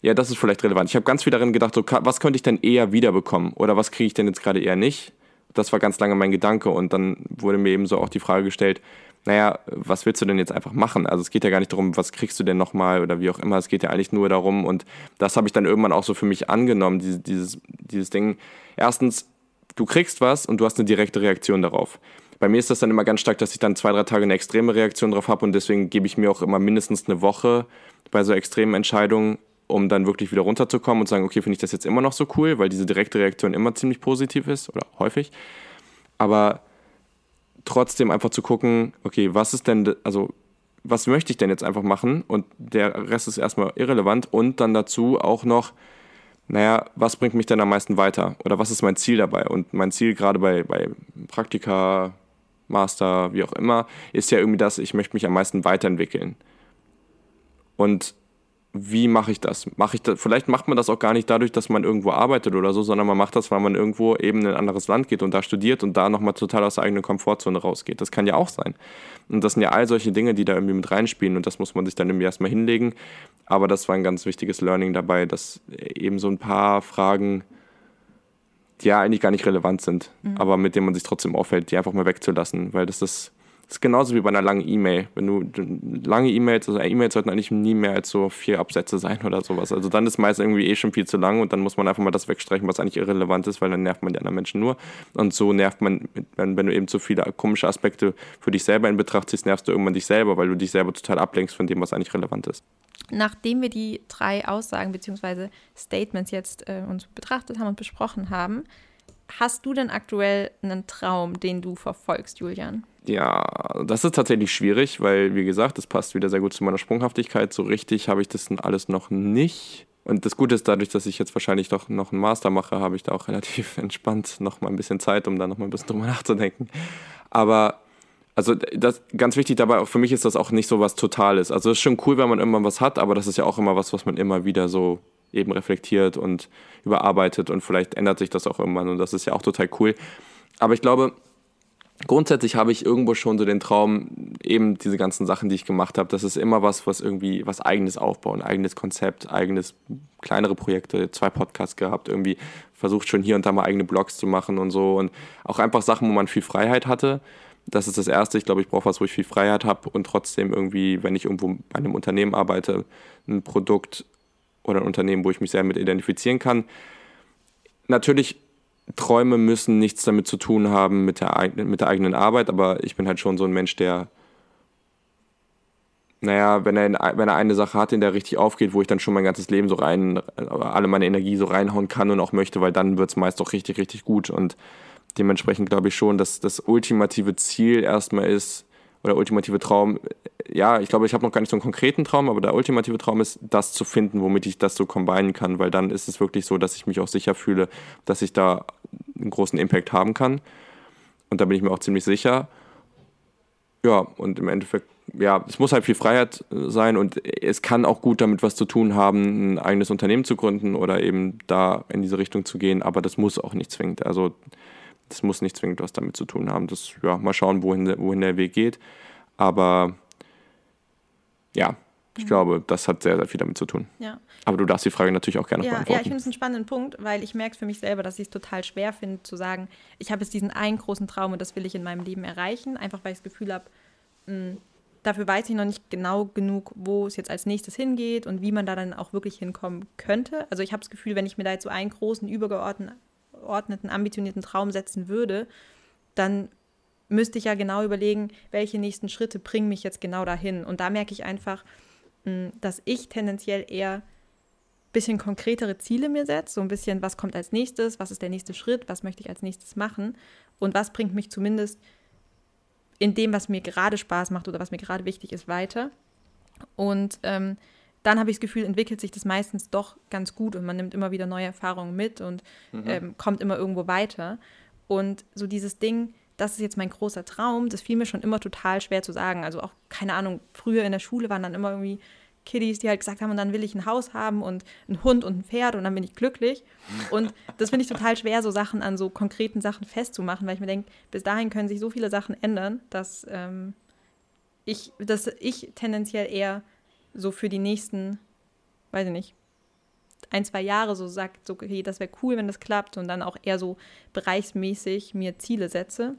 ja, das ist vielleicht relevant. Ich habe ganz viel darin gedacht, so, was könnte ich denn eher wiederbekommen oder was kriege ich denn jetzt gerade eher nicht? Das war ganz lange mein Gedanke und dann wurde mir eben so auch die Frage gestellt, naja, was willst du denn jetzt einfach machen? Also es geht ja gar nicht darum, was kriegst du denn nochmal oder wie auch immer, es geht ja eigentlich nur darum und das habe ich dann irgendwann auch so für mich angenommen, dieses, dieses, dieses Ding. Erstens, du kriegst was und du hast eine direkte Reaktion darauf. Bei mir ist das dann immer ganz stark, dass ich dann zwei, drei Tage eine extreme Reaktion drauf habe und deswegen gebe ich mir auch immer mindestens eine Woche bei so extremen Entscheidungen, um dann wirklich wieder runterzukommen und zu sagen, okay, finde ich das jetzt immer noch so cool, weil diese direkte Reaktion immer ziemlich positiv ist oder häufig. Aber trotzdem einfach zu gucken, okay, was ist denn, also was möchte ich denn jetzt einfach machen? Und der Rest ist erstmal irrelevant. Und dann dazu auch noch, naja, was bringt mich denn am meisten weiter? Oder was ist mein Ziel dabei? Und mein Ziel gerade bei, bei Praktika, Master, wie auch immer, ist ja irgendwie das, ich möchte mich am meisten weiterentwickeln. Und wie mache ich das? Mache ich das? Vielleicht macht man das auch gar nicht dadurch, dass man irgendwo arbeitet oder so, sondern man macht das, weil man irgendwo eben in ein anderes Land geht und da studiert und da nochmal total aus der eigenen Komfortzone rausgeht. Das kann ja auch sein. Und das sind ja all solche Dinge, die da irgendwie mit reinspielen und das muss man sich dann irgendwie erstmal hinlegen. Aber das war ein ganz wichtiges Learning dabei, dass eben so ein paar Fragen, die ja eigentlich gar nicht relevant sind, mhm. aber mit denen man sich trotzdem auffällt, die einfach mal wegzulassen, weil das ist das ist genauso wie bei einer langen E-Mail. Wenn du lange E-Mails, also E-Mails sollten eigentlich nie mehr als so vier Absätze sein oder sowas. Also dann ist meist irgendwie eh schon viel zu lang und dann muss man einfach mal das wegstreichen, was eigentlich irrelevant ist, weil dann nervt man die anderen Menschen nur. Und so nervt man, wenn, du eben zu viele komische Aspekte für dich selber in Betracht ziehst, nervst du irgendwann dich selber, weil du dich selber total ablenkst von dem, was eigentlich relevant ist. Nachdem wir die drei Aussagen bzw. Statements jetzt äh, uns betrachtet haben und besprochen haben, hast du denn aktuell einen Traum, den du verfolgst, Julian? Ja, das ist tatsächlich schwierig, weil, wie gesagt, das passt wieder sehr gut zu meiner Sprunghaftigkeit. So richtig habe ich das alles noch nicht. Und das Gute ist, dadurch, dass ich jetzt wahrscheinlich doch noch einen Master mache, habe ich da auch relativ entspannt noch mal ein bisschen Zeit, um da noch mal ein bisschen drüber nachzudenken. Aber also das ganz wichtig dabei, für mich ist das auch nicht so was Totales. Also es ist schon cool, wenn man irgendwann was hat, aber das ist ja auch immer was, was man immer wieder so eben reflektiert und überarbeitet und vielleicht ändert sich das auch irgendwann und das ist ja auch total cool. Aber ich glaube, grundsätzlich habe ich irgendwo schon so den Traum, eben diese ganzen Sachen, die ich gemacht habe, das ist immer was, was irgendwie was eigenes aufbauen, eigenes Konzept, eigenes kleinere Projekte, zwei Podcasts gehabt, irgendwie versucht schon hier und da mal eigene Blogs zu machen und so und auch einfach Sachen, wo man viel Freiheit hatte. Das ist das Erste. Ich glaube, ich brauche was, wo ich viel Freiheit habe und trotzdem irgendwie, wenn ich irgendwo bei einem Unternehmen arbeite, ein Produkt oder ein Unternehmen, wo ich mich sehr mit identifizieren kann. Natürlich Träume müssen nichts damit zu tun haben mit der, mit der eigenen Arbeit, aber ich bin halt schon so ein Mensch, der, naja, wenn er, in, wenn er eine Sache hat, in der richtig aufgeht, wo ich dann schon mein ganzes Leben so rein, alle meine Energie so reinhauen kann und auch möchte, weil dann wird es meist auch richtig, richtig gut. Und dementsprechend glaube ich schon, dass das ultimative Ziel erstmal ist, oder ultimative Traum, ja, ich glaube, ich habe noch gar nicht so einen konkreten Traum, aber der ultimative Traum ist, das zu finden, womit ich das so kombinieren kann, weil dann ist es wirklich so, dass ich mich auch sicher fühle, dass ich da einen großen Impact haben kann. Und da bin ich mir auch ziemlich sicher. Ja, und im Endeffekt, ja, es muss halt viel Freiheit sein und es kann auch gut damit was zu tun haben, ein eigenes Unternehmen zu gründen oder eben da in diese Richtung zu gehen, aber das muss auch nicht zwingend. Also das muss nicht zwingend was damit zu tun haben. Das, ja, mal schauen, wohin, wohin der Weg geht. Aber ja, ich mhm. glaube, das hat sehr, sehr viel damit zu tun. Ja. Aber du darfst die Frage natürlich auch gerne ja, beantworten. Ja, ich finde es einen spannenden Punkt, weil ich merke für mich selber, dass ich es total schwer finde, zu sagen, ich habe jetzt diesen einen großen Traum und das will ich in meinem Leben erreichen, einfach weil ich das Gefühl habe, hm, dafür weiß ich noch nicht genau genug, wo es jetzt als nächstes hingeht und wie man da dann auch wirklich hinkommen könnte. Also ich habe das Gefühl, wenn ich mir da jetzt so einen großen, übergeordneten übergeordneten, ambitionierten Traum setzen würde, dann müsste ich ja genau überlegen, welche nächsten Schritte bringen mich jetzt genau dahin. Und da merke ich einfach, hm, dass ich tendenziell eher ein bisschen konkretere Ziele mir setze, so ein bisschen, was kommt als nächstes, was ist der nächste Schritt, was möchte ich als nächstes machen und was bringt mich zumindest in dem, was mir gerade Spaß macht oder was mir gerade wichtig ist, weiter. Und ähm, dann habe ich das Gefühl, entwickelt sich das meistens doch ganz gut und man nimmt immer wieder neue Erfahrungen mit und mhm. ähm, kommt immer irgendwo weiter. Und so dieses Ding, das ist jetzt mein großer Traum, das fiel mir schon immer total schwer zu sagen. Also auch, keine Ahnung, früher in der Schule waren dann immer irgendwie Kiddies, die halt gesagt haben, und dann will ich ein Haus haben und einen Hund und ein Pferd und dann bin ich glücklich. Und das finde ich total schwer, so Sachen an so konkreten Sachen festzumachen, weil ich mir denke, bis dahin können sich so viele Sachen ändern, dass, ähm, ich, dass ich tendenziell eher so für die nächsten, weiß ich nicht, ein, zwei Jahre so sagt, so, okay, das wäre cool, wenn das klappt und dann auch eher so bereichsmäßig mir Ziele setze, mhm.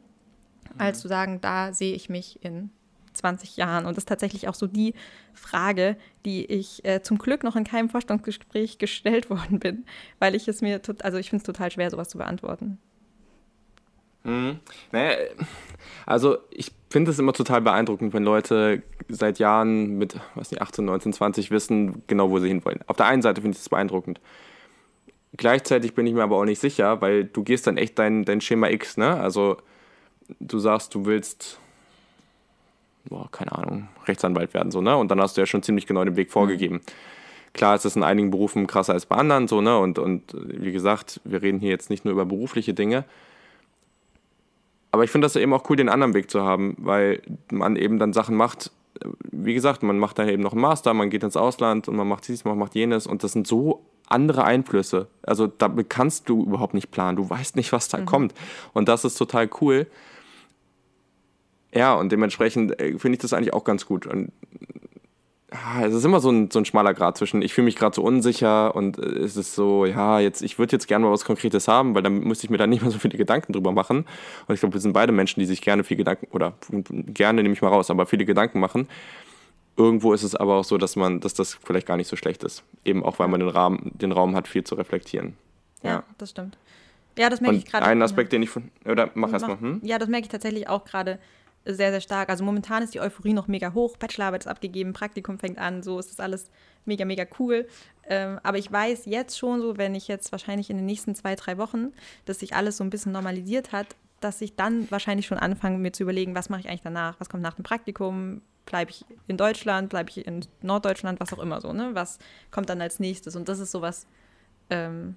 als zu sagen, da sehe ich mich in 20 Jahren. Und das ist tatsächlich auch so die Frage, die ich äh, zum Glück noch in keinem Vorstellungsgespräch gestellt worden bin, weil ich es mir, also ich finde es total schwer, sowas zu beantworten. Mhm. Naja, also ich finde es immer total beeindruckend, wenn Leute seit Jahren mit, was nicht, 18, 19, 20 wissen genau, wo sie hinwollen. Auf der einen Seite finde ich das beeindruckend. Gleichzeitig bin ich mir aber auch nicht sicher, weil du gehst dann echt dein, dein Schema X, ne? Also du sagst, du willst, boah, keine Ahnung, Rechtsanwalt werden, so, ne? Und dann hast du ja schon ziemlich genau den Weg vorgegeben. Mhm. Klar ist es in einigen Berufen krasser als bei anderen, so, ne? Und, und wie gesagt, wir reden hier jetzt nicht nur über berufliche Dinge, aber ich finde das eben auch cool, den anderen Weg zu haben, weil man eben dann Sachen macht. Wie gesagt, man macht dann eben noch einen Master, man geht ins Ausland und man macht dies, man macht jenes und das sind so andere Einflüsse. Also damit kannst du überhaupt nicht planen. Du weißt nicht, was da mhm. kommt. Und das ist total cool. Ja, und dementsprechend äh, finde ich das eigentlich auch ganz gut. Und es ist immer so ein, so ein schmaler Grad zwischen, ich fühle mich gerade so unsicher und es ist so, ja, jetzt, ich würde jetzt gerne mal was Konkretes haben, weil dann müsste ich mir da nicht mehr so viele Gedanken drüber machen. Und ich glaube, wir sind beide Menschen, die sich gerne viel Gedanken, oder gerne nehme ich mal raus, aber viele Gedanken machen. Irgendwo ist es aber auch so, dass man, dass das vielleicht gar nicht so schlecht ist. Eben auch, weil man den Raum, den Raum hat, viel zu reflektieren. Ja, ja. das stimmt. Ja, das merke und ich gerade. Ein Aspekt, den ich von. Oder mach erstmal. Hm? Ja, das merke ich tatsächlich auch gerade sehr, sehr stark. Also momentan ist die Euphorie noch mega hoch. Bachelorarbeit ist abgegeben, Praktikum fängt an, so ist das alles mega, mega cool. Ähm, aber ich weiß jetzt schon so, wenn ich jetzt wahrscheinlich in den nächsten zwei, drei Wochen, dass sich alles so ein bisschen normalisiert hat, dass ich dann wahrscheinlich schon anfange, mir zu überlegen, was mache ich eigentlich danach? Was kommt nach dem Praktikum? Bleibe ich in Deutschland? Bleibe ich in Norddeutschland? Was auch immer so, ne? Was kommt dann als nächstes? Und das ist sowas, ähm,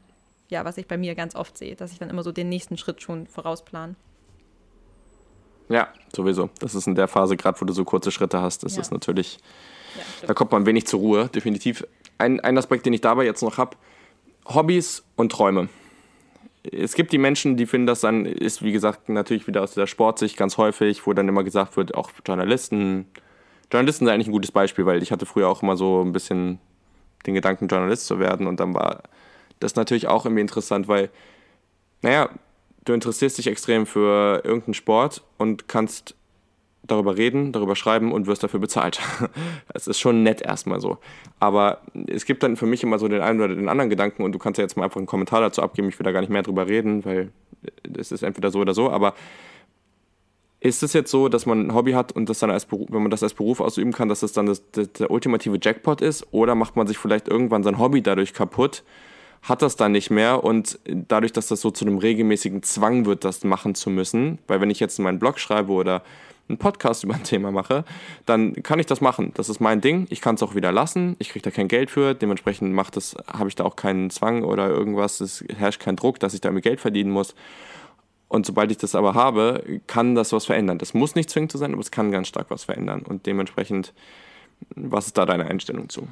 ja, was ich bei mir ganz oft sehe, dass ich dann immer so den nächsten Schritt schon vorausplan. Ja, sowieso. Das ist in der Phase, gerade wo du so kurze Schritte hast, ist ja. das natürlich, ja, da kommt man wenig zur Ruhe, definitiv. Ein, ein Aspekt, den ich dabei jetzt noch habe, Hobbys und Träume. Es gibt die Menschen, die finden das dann, ist wie gesagt natürlich wieder aus der Sportsicht ganz häufig, wo dann immer gesagt wird, auch Journalisten, Journalisten sind eigentlich ein gutes Beispiel, weil ich hatte früher auch immer so ein bisschen den Gedanken, Journalist zu werden und dann war das natürlich auch irgendwie interessant, weil, naja, du interessierst dich extrem für irgendeinen Sport und kannst darüber reden, darüber schreiben und wirst dafür bezahlt. Das ist schon nett erstmal so. Aber es gibt dann für mich immer so den einen oder den anderen Gedanken und du kannst ja jetzt mal einfach einen Kommentar dazu abgeben. Ich will da gar nicht mehr drüber reden, weil es ist entweder so oder so. Aber ist es jetzt so, dass man ein Hobby hat und das dann als Beruf, wenn man das als Beruf ausüben kann, dass das dann das, das, der ultimative Jackpot ist? Oder macht man sich vielleicht irgendwann sein Hobby dadurch kaputt? Hat das dann nicht mehr und dadurch, dass das so zu einem regelmäßigen Zwang wird, das machen zu müssen, weil wenn ich jetzt meinen Blog schreibe oder einen Podcast über ein Thema mache, dann kann ich das machen. Das ist mein Ding. Ich kann es auch wieder lassen. Ich kriege da kein Geld für. Dementsprechend macht das, habe ich da auch keinen Zwang oder irgendwas. Es herrscht kein Druck, dass ich damit Geld verdienen muss. Und sobald ich das aber habe, kann das was verändern. Das muss nicht zwingend so sein, aber es kann ganz stark was verändern. Und dementsprechend, was ist da deine Einstellung zu?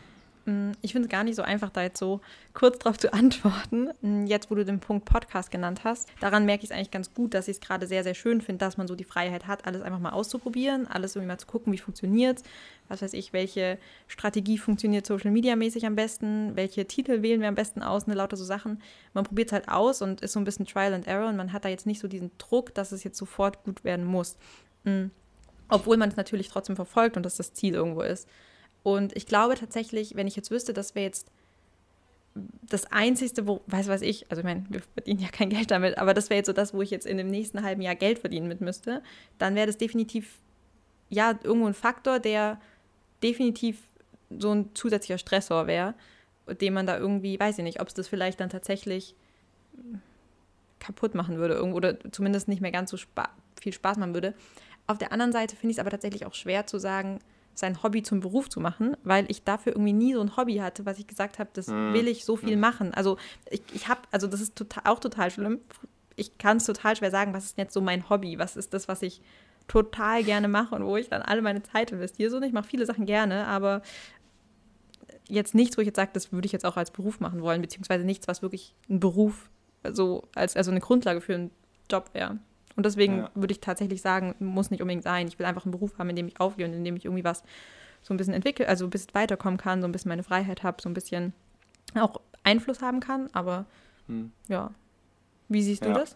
Mm, ich finde es gar nicht so einfach, da jetzt so kurz drauf zu antworten. Mm, jetzt, wo du den Punkt Podcast genannt hast, daran merke ich es eigentlich ganz gut, dass ich es gerade sehr, sehr schön finde, dass man so die Freiheit hat, alles einfach mal auszuprobieren, alles irgendwie mal zu gucken, wie funktioniert Was weiß ich, welche Strategie funktioniert Social Media mäßig am besten, welche Titel wählen wir am besten aus, ne, lauter so Sachen. Man probiert es halt aus und ist so ein bisschen Trial and Error und man hat da jetzt nicht so diesen Druck, dass es jetzt sofort gut werden muss. Mhm. Obwohl man es natürlich trotzdem verfolgt und dass das Ziel irgendwo ist. Und ich glaube tatsächlich, wenn ich jetzt wüsste, das wäre jetzt das Einzige, wo, weiß was ich, also ich meine, wir verdienen ja kein Geld damit, aber das wäre jetzt so das, wo ich jetzt in dem nächsten halben Jahr Geld verdienen mit müsste, dann wäre das definitiv, ja, irgendwo ein Faktor, der definitiv so ein zusätzlicher Stressor wäre, den man da irgendwie, weiß ich nicht, ob es das vielleicht dann tatsächlich kaputt machen würde oder zumindest nicht mehr ganz so spa viel Spaß machen würde. Auf der anderen Seite finde ich es aber tatsächlich auch schwer zu sagen, sein Hobby zum Beruf zu machen, weil ich dafür irgendwie nie so ein Hobby hatte, was ich gesagt habe, das hm. will ich so viel hm. machen. Also ich, ich habe, also das ist total, auch total schlimm. Ich kann es total schwer sagen, was ist jetzt so mein Hobby? Was ist das, was ich total gerne mache und wo ich dann alle meine Zeit investiere? So, ich mache viele Sachen gerne, aber jetzt nichts, wo ich jetzt sage, das würde ich jetzt auch als Beruf machen wollen, beziehungsweise nichts, was wirklich ein Beruf, so als also eine Grundlage für einen Job wäre. Und deswegen ja. würde ich tatsächlich sagen, muss nicht unbedingt sein. Ich will einfach einen Beruf haben, in dem ich aufgehe und in dem ich irgendwie was so ein bisschen entwickle, also ein bisschen weiterkommen kann, so ein bisschen meine Freiheit habe, so ein bisschen auch Einfluss haben kann. Aber hm. ja, wie siehst du ja. das?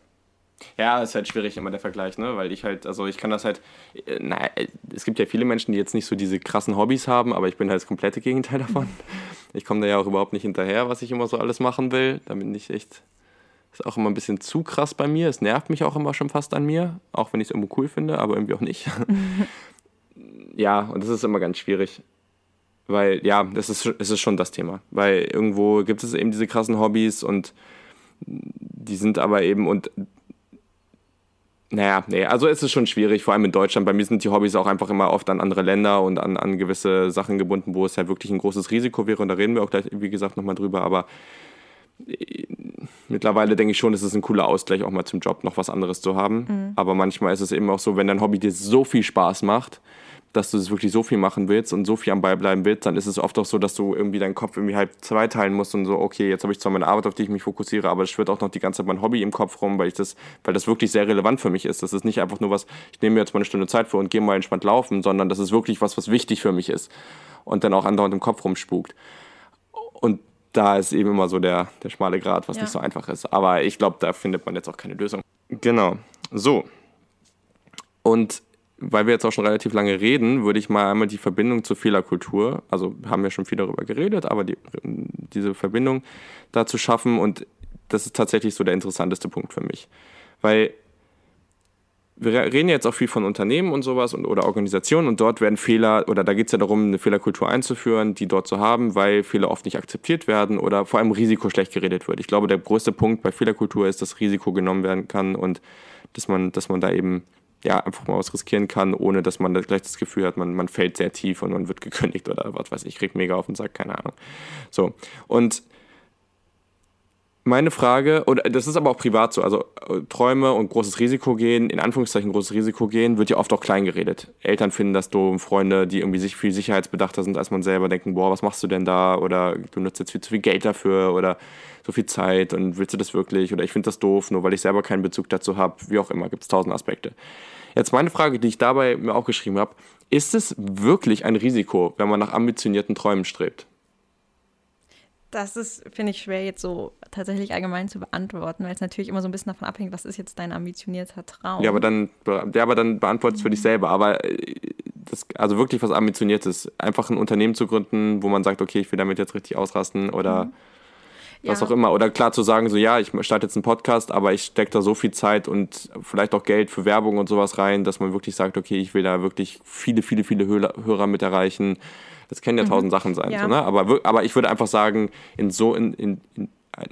Ja, ist halt schwierig immer der Vergleich, ne? Weil ich halt, also ich kann das halt, äh, naja, es gibt ja viele Menschen, die jetzt nicht so diese krassen Hobbys haben, aber ich bin halt das komplette Gegenteil davon. Ich komme da ja auch überhaupt nicht hinterher, was ich immer so alles machen will. Da bin ich echt ist auch immer ein bisschen zu krass bei mir. Es nervt mich auch immer schon fast an mir, auch wenn ich es irgendwo cool finde, aber irgendwie auch nicht. ja, und das ist immer ganz schwierig. Weil, ja, das ist, es ist schon das Thema. Weil irgendwo gibt es eben diese krassen Hobbys und die sind aber eben und naja, nee, also es ist schon schwierig, vor allem in Deutschland. Bei mir sind die Hobbys auch einfach immer oft an andere Länder und an, an gewisse Sachen gebunden, wo es ja wirklich ein großes Risiko wäre. Und da reden wir auch gleich, wie gesagt, nochmal drüber. Aber mittlerweile denke ich schon, es ist ein cooler Ausgleich, auch mal zum Job noch was anderes zu haben. Mhm. Aber manchmal ist es eben auch so, wenn dein Hobby dir so viel Spaß macht, dass du es wirklich so viel machen willst und so viel am Ball bleiben willst, dann ist es oft auch so, dass du irgendwie deinen Kopf irgendwie halb zweiteilen musst und so, okay, jetzt habe ich zwar meine Arbeit, auf die ich mich fokussiere, aber es schwirrt auch noch die ganze Zeit mein Hobby im Kopf rum, weil ich das, weil das wirklich sehr relevant für mich ist. Das ist nicht einfach nur was, ich nehme mir jetzt mal eine Stunde Zeit für und gehe mal entspannt laufen, sondern das ist wirklich was, was wichtig für mich ist und dann auch andauernd im Kopf rumspukt. Und da ist eben immer so der, der schmale Grat, was ja. nicht so einfach ist. Aber ich glaube, da findet man jetzt auch keine Lösung. Genau. So. Und weil wir jetzt auch schon relativ lange reden, würde ich mal einmal die Verbindung zur Fehlerkultur, also haben wir schon viel darüber geredet, aber die, diese Verbindung dazu schaffen und das ist tatsächlich so der interessanteste Punkt für mich. Weil wir reden jetzt auch viel von Unternehmen und sowas und, oder Organisationen und dort werden Fehler, oder da geht es ja darum, eine Fehlerkultur einzuführen, die dort zu haben, weil Fehler oft nicht akzeptiert werden oder vor allem Risiko schlecht geredet wird. Ich glaube, der größte Punkt bei Fehlerkultur ist, dass Risiko genommen werden kann und dass man, dass man da eben ja, einfach mal was riskieren kann, ohne dass man gleich das Gefühl hat, man, man fällt sehr tief und man wird gekündigt oder was weiß ich, kriegt mega auf den Sack, keine Ahnung. So. Und meine Frage, oder das ist aber auch privat so, also äh, Träume und großes Risiko gehen, in Anführungszeichen großes Risiko gehen, wird ja oft auch klein geredet. Eltern finden das doof, Freunde, die irgendwie sich viel sicherheitsbedachter sind als man selber, denken, boah, was machst du denn da? Oder du nutzt jetzt viel zu viel Geld dafür oder so viel Zeit und willst du das wirklich? Oder ich finde das doof, nur weil ich selber keinen Bezug dazu habe, wie auch immer, gibt es tausend Aspekte. Jetzt meine Frage, die ich dabei mir auch geschrieben habe, ist es wirklich ein Risiko, wenn man nach ambitionierten Träumen strebt? Das ist, finde ich, schwer jetzt so tatsächlich allgemein zu beantworten, weil es natürlich immer so ein bisschen davon abhängt, was ist jetzt dein ambitionierter Traum. Ja, aber dann, ja, aber dann beantwortest du für dich mhm. selber. Aber äh, das, also wirklich was Ambitioniertes. Einfach ein Unternehmen zu gründen, wo man sagt, okay, ich will damit jetzt richtig ausrasten oder mhm. was ja. auch immer. Oder klar zu sagen, so ja, ich starte jetzt einen Podcast, aber ich stecke da so viel Zeit und vielleicht auch Geld für Werbung und sowas rein, dass man wirklich sagt, okay, ich will da wirklich viele, viele, viele Hörer mit erreichen das können ja mhm. tausend Sachen sein. Ja. So, ne? aber, aber ich würde einfach sagen, in so in, in, in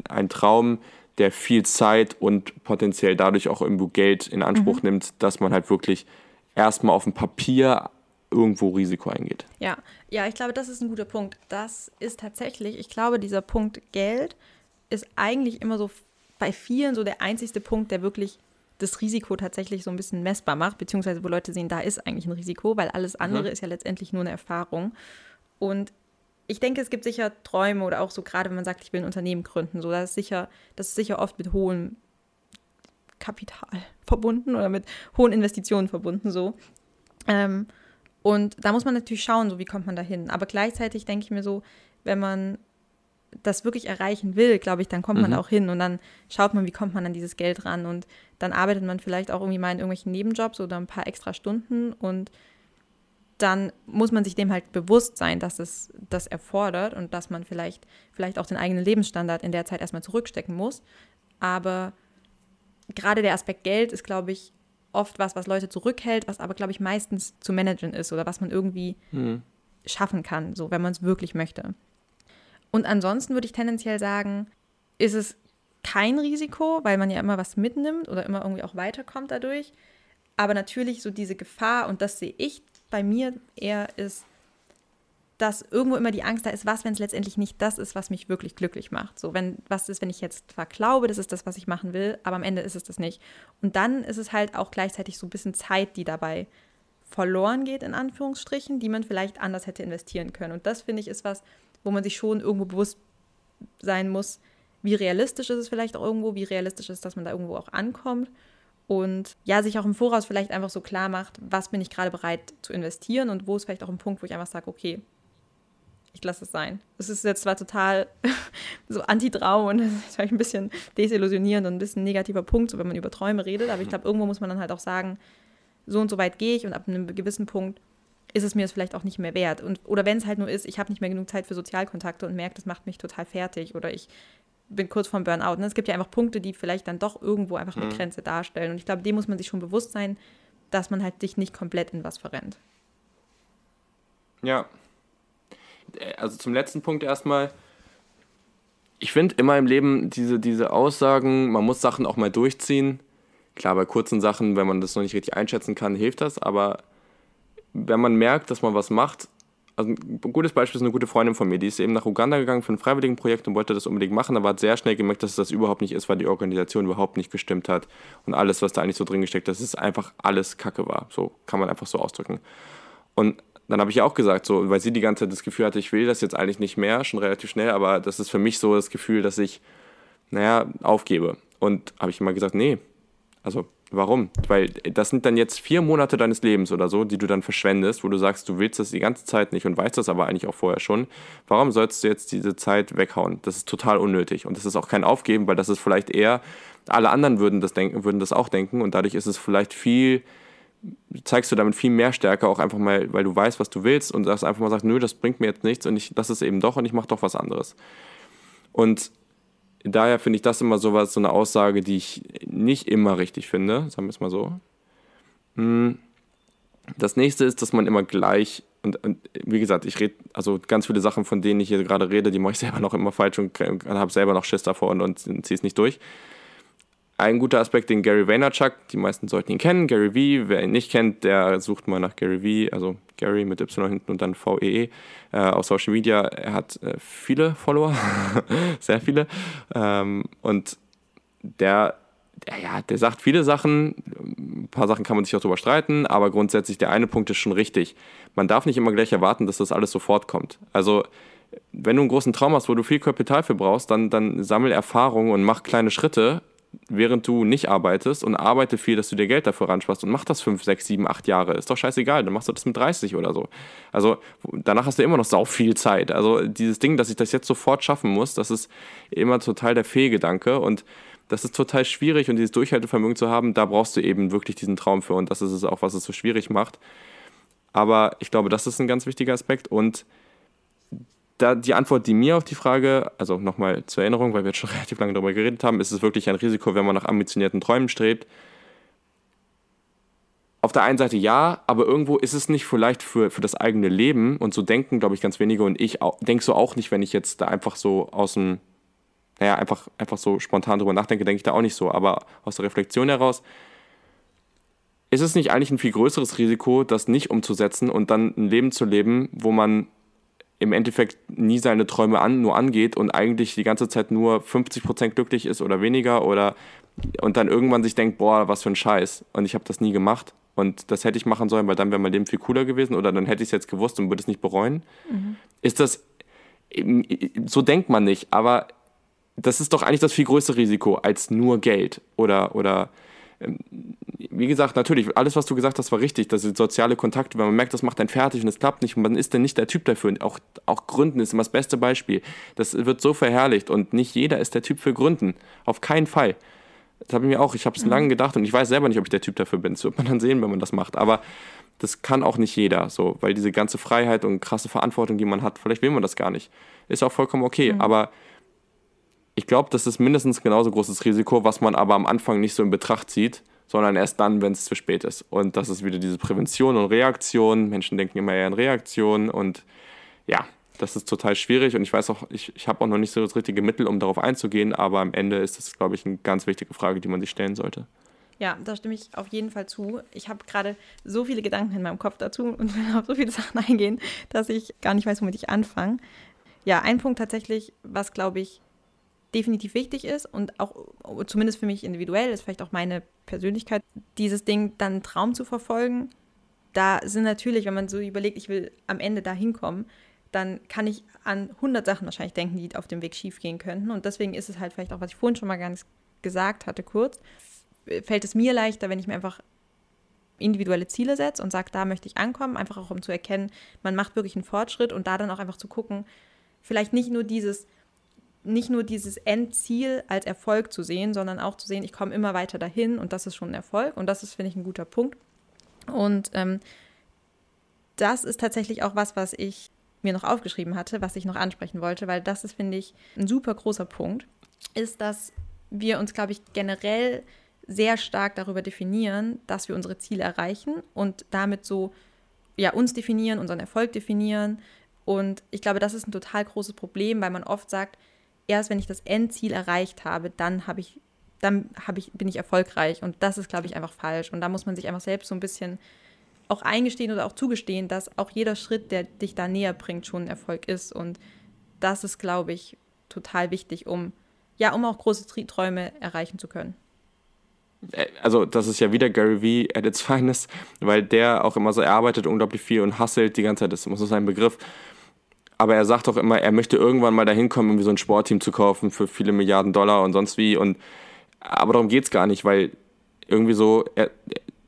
ein, Traum, der viel Zeit und potenziell dadurch auch irgendwo Geld in Anspruch mhm. nimmt, dass man halt wirklich erstmal auf dem Papier irgendwo Risiko eingeht. Ja, ja, ich glaube, das ist ein guter Punkt. Das ist tatsächlich, ich glaube, dieser Punkt Geld ist eigentlich immer so bei vielen so der einzigste Punkt, der wirklich das Risiko tatsächlich so ein bisschen messbar macht, beziehungsweise wo Leute sehen, da ist eigentlich ein Risiko, weil alles andere mhm. ist ja letztendlich nur eine Erfahrung. Und ich denke, es gibt sicher Träume oder auch so, gerade wenn man sagt, ich will ein Unternehmen gründen, so, das ist sicher, das ist sicher oft mit hohem Kapital verbunden oder mit hohen Investitionen verbunden, so. Ähm, und da muss man natürlich schauen, so wie kommt man da hin. Aber gleichzeitig denke ich mir so, wenn man das wirklich erreichen will, glaube ich, dann kommt mhm. man auch hin und dann schaut man, wie kommt man an dieses Geld ran und dann arbeitet man vielleicht auch irgendwie mal in irgendwelchen Nebenjobs oder ein paar extra Stunden und dann muss man sich dem halt bewusst sein, dass es das erfordert und dass man vielleicht, vielleicht auch den eigenen Lebensstandard in der Zeit erstmal zurückstecken muss. Aber gerade der Aspekt Geld ist, glaube ich, oft was, was Leute zurückhält, was aber, glaube ich, meistens zu managen ist oder was man irgendwie mhm. schaffen kann, so wenn man es wirklich möchte. Und ansonsten würde ich tendenziell sagen, ist es kein Risiko, weil man ja immer was mitnimmt oder immer irgendwie auch weiterkommt dadurch. Aber natürlich so diese Gefahr, und das sehe ich bei mir eher, ist, dass irgendwo immer die Angst da ist, was, wenn es letztendlich nicht das ist, was mich wirklich glücklich macht. So, wenn, was ist, wenn ich jetzt zwar glaube, das ist das, was ich machen will, aber am Ende ist es das nicht. Und dann ist es halt auch gleichzeitig so ein bisschen Zeit, die dabei verloren geht, in Anführungsstrichen, die man vielleicht anders hätte investieren können. Und das, finde ich, ist was, wo man sich schon irgendwo bewusst sein muss, wie realistisch ist es vielleicht auch irgendwo, wie realistisch ist, dass man da irgendwo auch ankommt. Und ja, sich auch im Voraus vielleicht einfach so klar macht, was bin ich gerade bereit zu investieren und wo ist vielleicht auch ein Punkt, wo ich einfach sage, okay, ich lasse es sein. Es ist jetzt zwar total so anti-Traum und das ist vielleicht ein bisschen desillusionierend und ein bisschen ein negativer Punkt, so wenn man über Träume redet, aber ich glaube, irgendwo muss man dann halt auch sagen, so und so weit gehe ich und ab einem gewissen Punkt ist es mir es vielleicht auch nicht mehr wert. Und, oder wenn es halt nur ist, ich habe nicht mehr genug Zeit für Sozialkontakte und merke, das macht mich total fertig oder ich bin kurz vorm Burnout. Ne? Es gibt ja einfach Punkte, die vielleicht dann doch irgendwo einfach eine mhm. Grenze darstellen. Und ich glaube, dem muss man sich schon bewusst sein, dass man halt sich nicht komplett in was verrennt. Ja, also zum letzten Punkt erstmal. Ich finde immer im Leben diese, diese Aussagen, man muss Sachen auch mal durchziehen. Klar, bei kurzen Sachen, wenn man das noch nicht richtig einschätzen kann, hilft das. Aber wenn man merkt, dass man was macht, also ein gutes Beispiel ist eine gute Freundin von mir, die ist eben nach Uganda gegangen für ein Freiwilligenprojekt und wollte das unbedingt machen, aber hat sehr schnell gemerkt, dass das überhaupt nicht ist, weil die Organisation überhaupt nicht gestimmt hat und alles, was da eigentlich so drin gesteckt hat, dass es einfach alles Kacke war. So kann man einfach so ausdrücken. Und dann habe ich auch gesagt, so, weil sie die ganze Zeit das Gefühl hatte, ich will das jetzt eigentlich nicht mehr, schon relativ schnell, aber das ist für mich so das Gefühl, dass ich, naja, aufgebe. Und habe ich immer gesagt, nee, also warum? Weil das sind dann jetzt vier Monate deines Lebens oder so, die du dann verschwendest, wo du sagst, du willst das die ganze Zeit nicht und weißt das aber eigentlich auch vorher schon. Warum sollst du jetzt diese Zeit weghauen? Das ist total unnötig und das ist auch kein Aufgeben, weil das ist vielleicht eher, alle anderen würden das denken, würden das auch denken und dadurch ist es vielleicht viel zeigst du damit viel mehr Stärke, auch einfach mal, weil du weißt, was du willst und sagst einfach mal, sagst, nö, das bringt mir jetzt nichts und ich, das ist eben doch und ich mache doch was anderes. Und daher finde ich das immer sowas, so eine Aussage, die ich nicht immer richtig finde, sagen wir es mal so. Hm. Das nächste ist, dass man immer gleich, und, und wie gesagt, ich rede, also ganz viele Sachen, von denen ich hier gerade rede, die mache ich selber noch immer falsch und, und habe selber noch Schiss davor und, und ziehe es nicht durch. Ein guter Aspekt, den Gary Vaynerchuk, die meisten sollten ihn kennen, Gary V, wer ihn nicht kennt, der sucht mal nach Gary V, also Gary mit Y hinten und dann VEE äh, auf Social Media. Er hat äh, viele Follower, sehr viele. Ähm, und der, der, ja, der sagt viele Sachen, ein paar Sachen kann man sich auch drüber streiten, aber grundsätzlich der eine Punkt ist schon richtig. Man darf nicht immer gleich erwarten, dass das alles sofort kommt. Also wenn du einen großen Traum hast, wo du viel Kapital für brauchst, dann, dann sammel Erfahrung und mach kleine Schritte während du nicht arbeitest und arbeite viel, dass du dir Geld dafür ransparst und mach das 5, 6, 7, 8 Jahre. Ist doch scheißegal, dann machst du das mit 30 oder so. Also danach hast du immer noch sau viel Zeit. Also dieses Ding, dass ich das jetzt sofort schaffen muss, das ist immer total der Fehlgedanke und das ist total schwierig und dieses Durchhaltevermögen zu haben, da brauchst du eben wirklich diesen Traum für und das ist es auch, was es so schwierig macht. Aber ich glaube, das ist ein ganz wichtiger Aspekt und da die Antwort, die mir auf die Frage, also nochmal zur Erinnerung, weil wir jetzt schon relativ lange darüber geredet haben, ist es wirklich ein Risiko, wenn man nach ambitionierten Träumen strebt. Auf der einen Seite ja, aber irgendwo ist es nicht vielleicht für, für das eigene Leben und so denken, glaube ich, ganz wenige und ich denke so auch nicht, wenn ich jetzt da einfach so aus dem, naja, einfach, einfach so spontan drüber nachdenke, denke ich da auch nicht so, aber aus der Reflexion heraus ist es nicht eigentlich ein viel größeres Risiko, das nicht umzusetzen und dann ein Leben zu leben, wo man im Endeffekt nie seine Träume an, nur angeht und eigentlich die ganze Zeit nur 50% glücklich ist oder weniger oder und dann irgendwann sich denkt, boah, was für ein Scheiß und ich habe das nie gemacht und das hätte ich machen sollen, weil dann wäre mein Leben viel cooler gewesen oder dann hätte ich es jetzt gewusst und würde es nicht bereuen. Mhm. Ist das, so denkt man nicht, aber das ist doch eigentlich das viel größere Risiko als nur Geld oder, oder wie gesagt, natürlich, alles, was du gesagt hast, war richtig. Das sind soziale Kontakte, wenn man merkt, das macht einen fertig und es klappt nicht und man ist dann nicht der Typ dafür. Und auch, auch Gründen ist immer das beste Beispiel. Das wird so verherrlicht und nicht jeder ist der Typ für Gründen. Auf keinen Fall. Das habe ich mir auch, ich habe es mhm. lange gedacht und ich weiß selber nicht, ob ich der Typ dafür bin. Das wird man dann sehen, wenn man das macht. Aber das kann auch nicht jeder, so, weil diese ganze Freiheit und krasse Verantwortung, die man hat, vielleicht will man das gar nicht. Ist auch vollkommen okay. Mhm. Aber ich glaube, das ist mindestens genauso großes Risiko, was man aber am Anfang nicht so in Betracht zieht, sondern erst dann, wenn es zu spät ist. Und das ist wieder diese Prävention und Reaktion. Menschen denken immer eher in Reaktion und ja, das ist total schwierig und ich weiß auch, ich, ich habe auch noch nicht so das richtige Mittel, um darauf einzugehen, aber am Ende ist das, glaube ich, eine ganz wichtige Frage, die man sich stellen sollte. Ja, da stimme ich auf jeden Fall zu. Ich habe gerade so viele Gedanken in meinem Kopf dazu und will auf so viele Sachen eingehen, dass ich gar nicht weiß, womit ich anfange. Ja, ein Punkt tatsächlich, was glaube ich definitiv wichtig ist und auch zumindest für mich individuell ist vielleicht auch meine Persönlichkeit, dieses Ding dann einen Traum zu verfolgen. Da sind natürlich, wenn man so überlegt, ich will am Ende da hinkommen, dann kann ich an 100 Sachen wahrscheinlich denken, die auf dem Weg schief gehen könnten. Und deswegen ist es halt vielleicht auch, was ich vorhin schon mal ganz gesagt hatte, kurz, fällt es mir leichter, wenn ich mir einfach individuelle Ziele setze und sage, da möchte ich ankommen, einfach auch um zu erkennen, man macht wirklich einen Fortschritt und da dann auch einfach zu gucken, vielleicht nicht nur dieses, nicht nur dieses Endziel als Erfolg zu sehen, sondern auch zu sehen, ich komme immer weiter dahin und das ist schon ein Erfolg und das ist, finde ich, ein guter Punkt. Und ähm, das ist tatsächlich auch was, was ich mir noch aufgeschrieben hatte, was ich noch ansprechen wollte, weil das ist, finde ich, ein super großer Punkt, ist, dass wir uns, glaube ich, generell sehr stark darüber definieren, dass wir unsere Ziele erreichen und damit so ja uns definieren, unseren Erfolg definieren. Und ich glaube, das ist ein total großes Problem, weil man oft sagt, erst wenn ich das Endziel erreicht habe, dann habe ich, dann habe ich, bin ich erfolgreich. Und das ist, glaube ich, einfach falsch. Und da muss man sich einfach selbst so ein bisschen auch eingestehen oder auch zugestehen, dass auch jeder Schritt, der dich da näher bringt, schon ein Erfolg ist. Und das ist, glaube ich, total wichtig, um ja, um auch große Träume erreichen zu können. Äh, also, das ist ja wieder Gary Vee at its finest, weil der auch immer so, er arbeitet unglaublich viel und hasselt die ganze Zeit, das ist so sein Begriff. Aber er sagt auch immer, er möchte irgendwann mal dahin kommen, irgendwie so ein Sportteam zu kaufen für viele Milliarden Dollar und sonst wie. Und, aber darum geht es gar nicht, weil irgendwie so, er,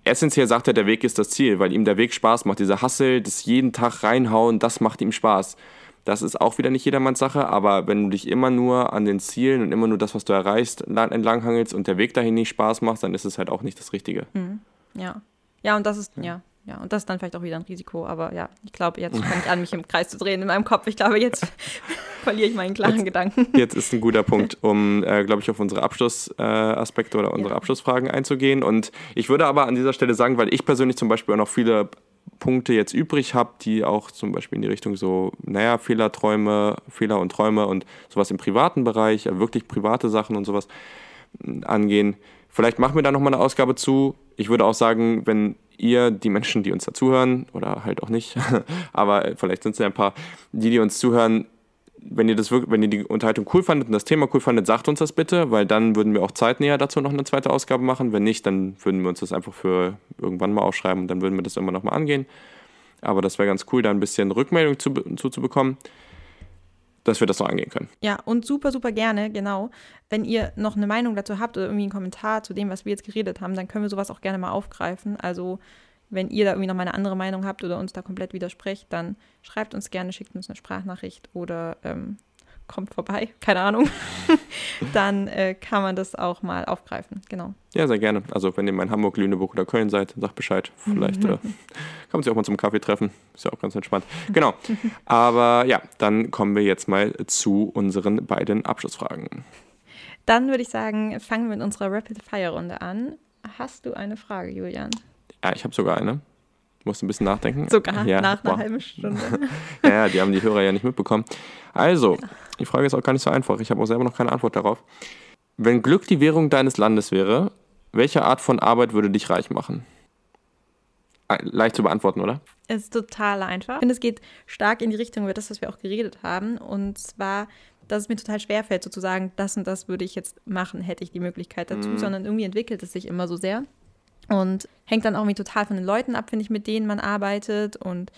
essentiell sagt er, der Weg ist das Ziel, weil ihm der Weg Spaß macht. Dieser Hassel, das jeden Tag reinhauen, das macht ihm Spaß. Das ist auch wieder nicht jedermanns Sache, aber wenn du dich immer nur an den Zielen und immer nur das, was du erreichst, entlanghangelst und der Weg dahin nicht Spaß macht, dann ist es halt auch nicht das Richtige. Mhm. Ja. Ja, und das ist, ja. ja. Ja, und das ist dann vielleicht auch wieder ein Risiko. Aber ja, ich glaube, jetzt fange ich an, mich im Kreis zu drehen in meinem Kopf. Ich glaube, jetzt verliere ich meinen klaren jetzt, Gedanken. Jetzt ist ein guter Punkt, um, äh, glaube ich, auf unsere Abschlussaspekte äh, oder unsere ja. Abschlussfragen einzugehen. Und ich würde aber an dieser Stelle sagen, weil ich persönlich zum Beispiel auch noch viele Punkte jetzt übrig habe, die auch zum Beispiel in die Richtung so, naja, Fehlerträume, Fehler und Träume und sowas im privaten Bereich, äh, wirklich private Sachen und sowas mm, angehen. Vielleicht machen wir da nochmal eine Ausgabe zu. Ich würde auch sagen, wenn ihr, die Menschen, die uns dazuhören, oder halt auch nicht, aber vielleicht sind es ja ein paar, die, die uns zuhören, wenn ihr das wirklich, wenn ihr die Unterhaltung cool fandet und das Thema cool fandet, sagt uns das bitte, weil dann würden wir auch zeitnäher dazu noch eine zweite Ausgabe machen. Wenn nicht, dann würden wir uns das einfach für irgendwann mal aufschreiben und dann würden wir das immer noch mal angehen. Aber das wäre ganz cool, da ein bisschen Rückmeldung zu, zu, zu dass wir das noch angehen können. Ja, und super, super gerne, genau. Wenn ihr noch eine Meinung dazu habt oder irgendwie einen Kommentar zu dem, was wir jetzt geredet haben, dann können wir sowas auch gerne mal aufgreifen. Also wenn ihr da irgendwie noch mal eine andere Meinung habt oder uns da komplett widersprecht, dann schreibt uns gerne, schickt uns eine Sprachnachricht oder ähm, kommt vorbei, keine Ahnung. dann äh, kann man das auch mal aufgreifen, genau. Ja, sehr gerne. Also wenn ihr mal in Hamburg, Lüneburg oder Köln seid, sagt Bescheid. Vielleicht äh, kann man sich auch mal zum Kaffee treffen. Ist ja auch ganz entspannt. Genau. Aber ja, dann kommen wir jetzt mal zu unseren beiden Abschlussfragen. Dann würde ich sagen, fangen wir mit unserer Rapid-Fire-Runde an. Hast du eine Frage, Julian? Ja, ich habe sogar eine. Musst ein bisschen nachdenken. Sogar ja, nach einer wow. halben Stunde. ja, ja, die haben die Hörer ja nicht mitbekommen. Also, die Frage ist auch gar nicht so einfach. Ich habe auch selber noch keine Antwort darauf. Wenn Glück die Währung deines Landes wäre, welche Art von Arbeit würde dich reich machen? Ah, leicht zu beantworten, oder? Es ist total einfach. Ich finde, es geht stark in die Richtung über das, was wir auch geredet haben. Und zwar, dass es mir total schwerfällt, sozusagen, das und das würde ich jetzt machen, hätte ich die Möglichkeit dazu, mm. sondern irgendwie entwickelt es sich immer so sehr. Und hängt dann auch irgendwie total von den Leuten ab, finde ich, mit denen man arbeitet und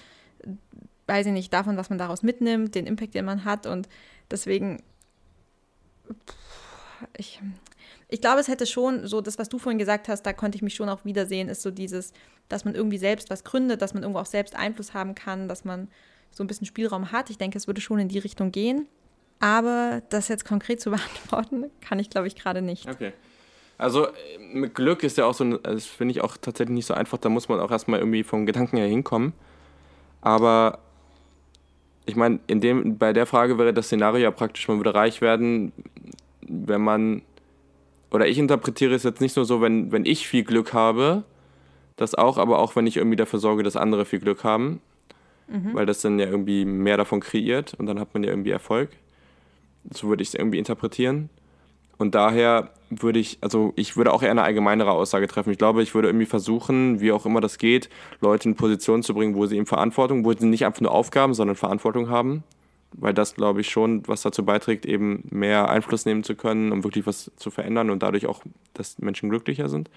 weiß ich nicht, davon, was man daraus mitnimmt, den Impact, den man hat. Und deswegen, ich, ich glaube, es hätte schon so, das, was du vorhin gesagt hast, da konnte ich mich schon auch wiedersehen, ist so dieses, dass man irgendwie selbst was gründet, dass man irgendwo auch selbst Einfluss haben kann, dass man so ein bisschen Spielraum hat. Ich denke, es würde schon in die Richtung gehen. Aber das jetzt konkret zu beantworten, kann ich, glaube ich, gerade nicht. Okay. Also mit Glück ist ja auch so, das finde ich auch tatsächlich nicht so einfach, da muss man auch erstmal irgendwie vom Gedanken her hinkommen. Aber ich meine, in dem, bei der Frage wäre das Szenario ja praktisch, man würde reich werden, wenn man, oder ich interpretiere es jetzt nicht nur so, wenn, wenn ich viel Glück habe, das auch, aber auch wenn ich irgendwie dafür sorge, dass andere viel Glück haben, mhm. weil das dann ja irgendwie mehr davon kreiert und dann hat man ja irgendwie Erfolg. So würde ich es irgendwie interpretieren. Und daher würde ich, also ich würde auch eher eine allgemeinere Aussage treffen. Ich glaube, ich würde irgendwie versuchen, wie auch immer das geht, Leute in Positionen zu bringen, wo sie eben Verantwortung, wo sie nicht einfach nur Aufgaben, sondern Verantwortung haben. Weil das, glaube ich, schon was dazu beiträgt, eben mehr Einfluss nehmen zu können, um wirklich was zu verändern und dadurch auch, dass Menschen glücklicher sind.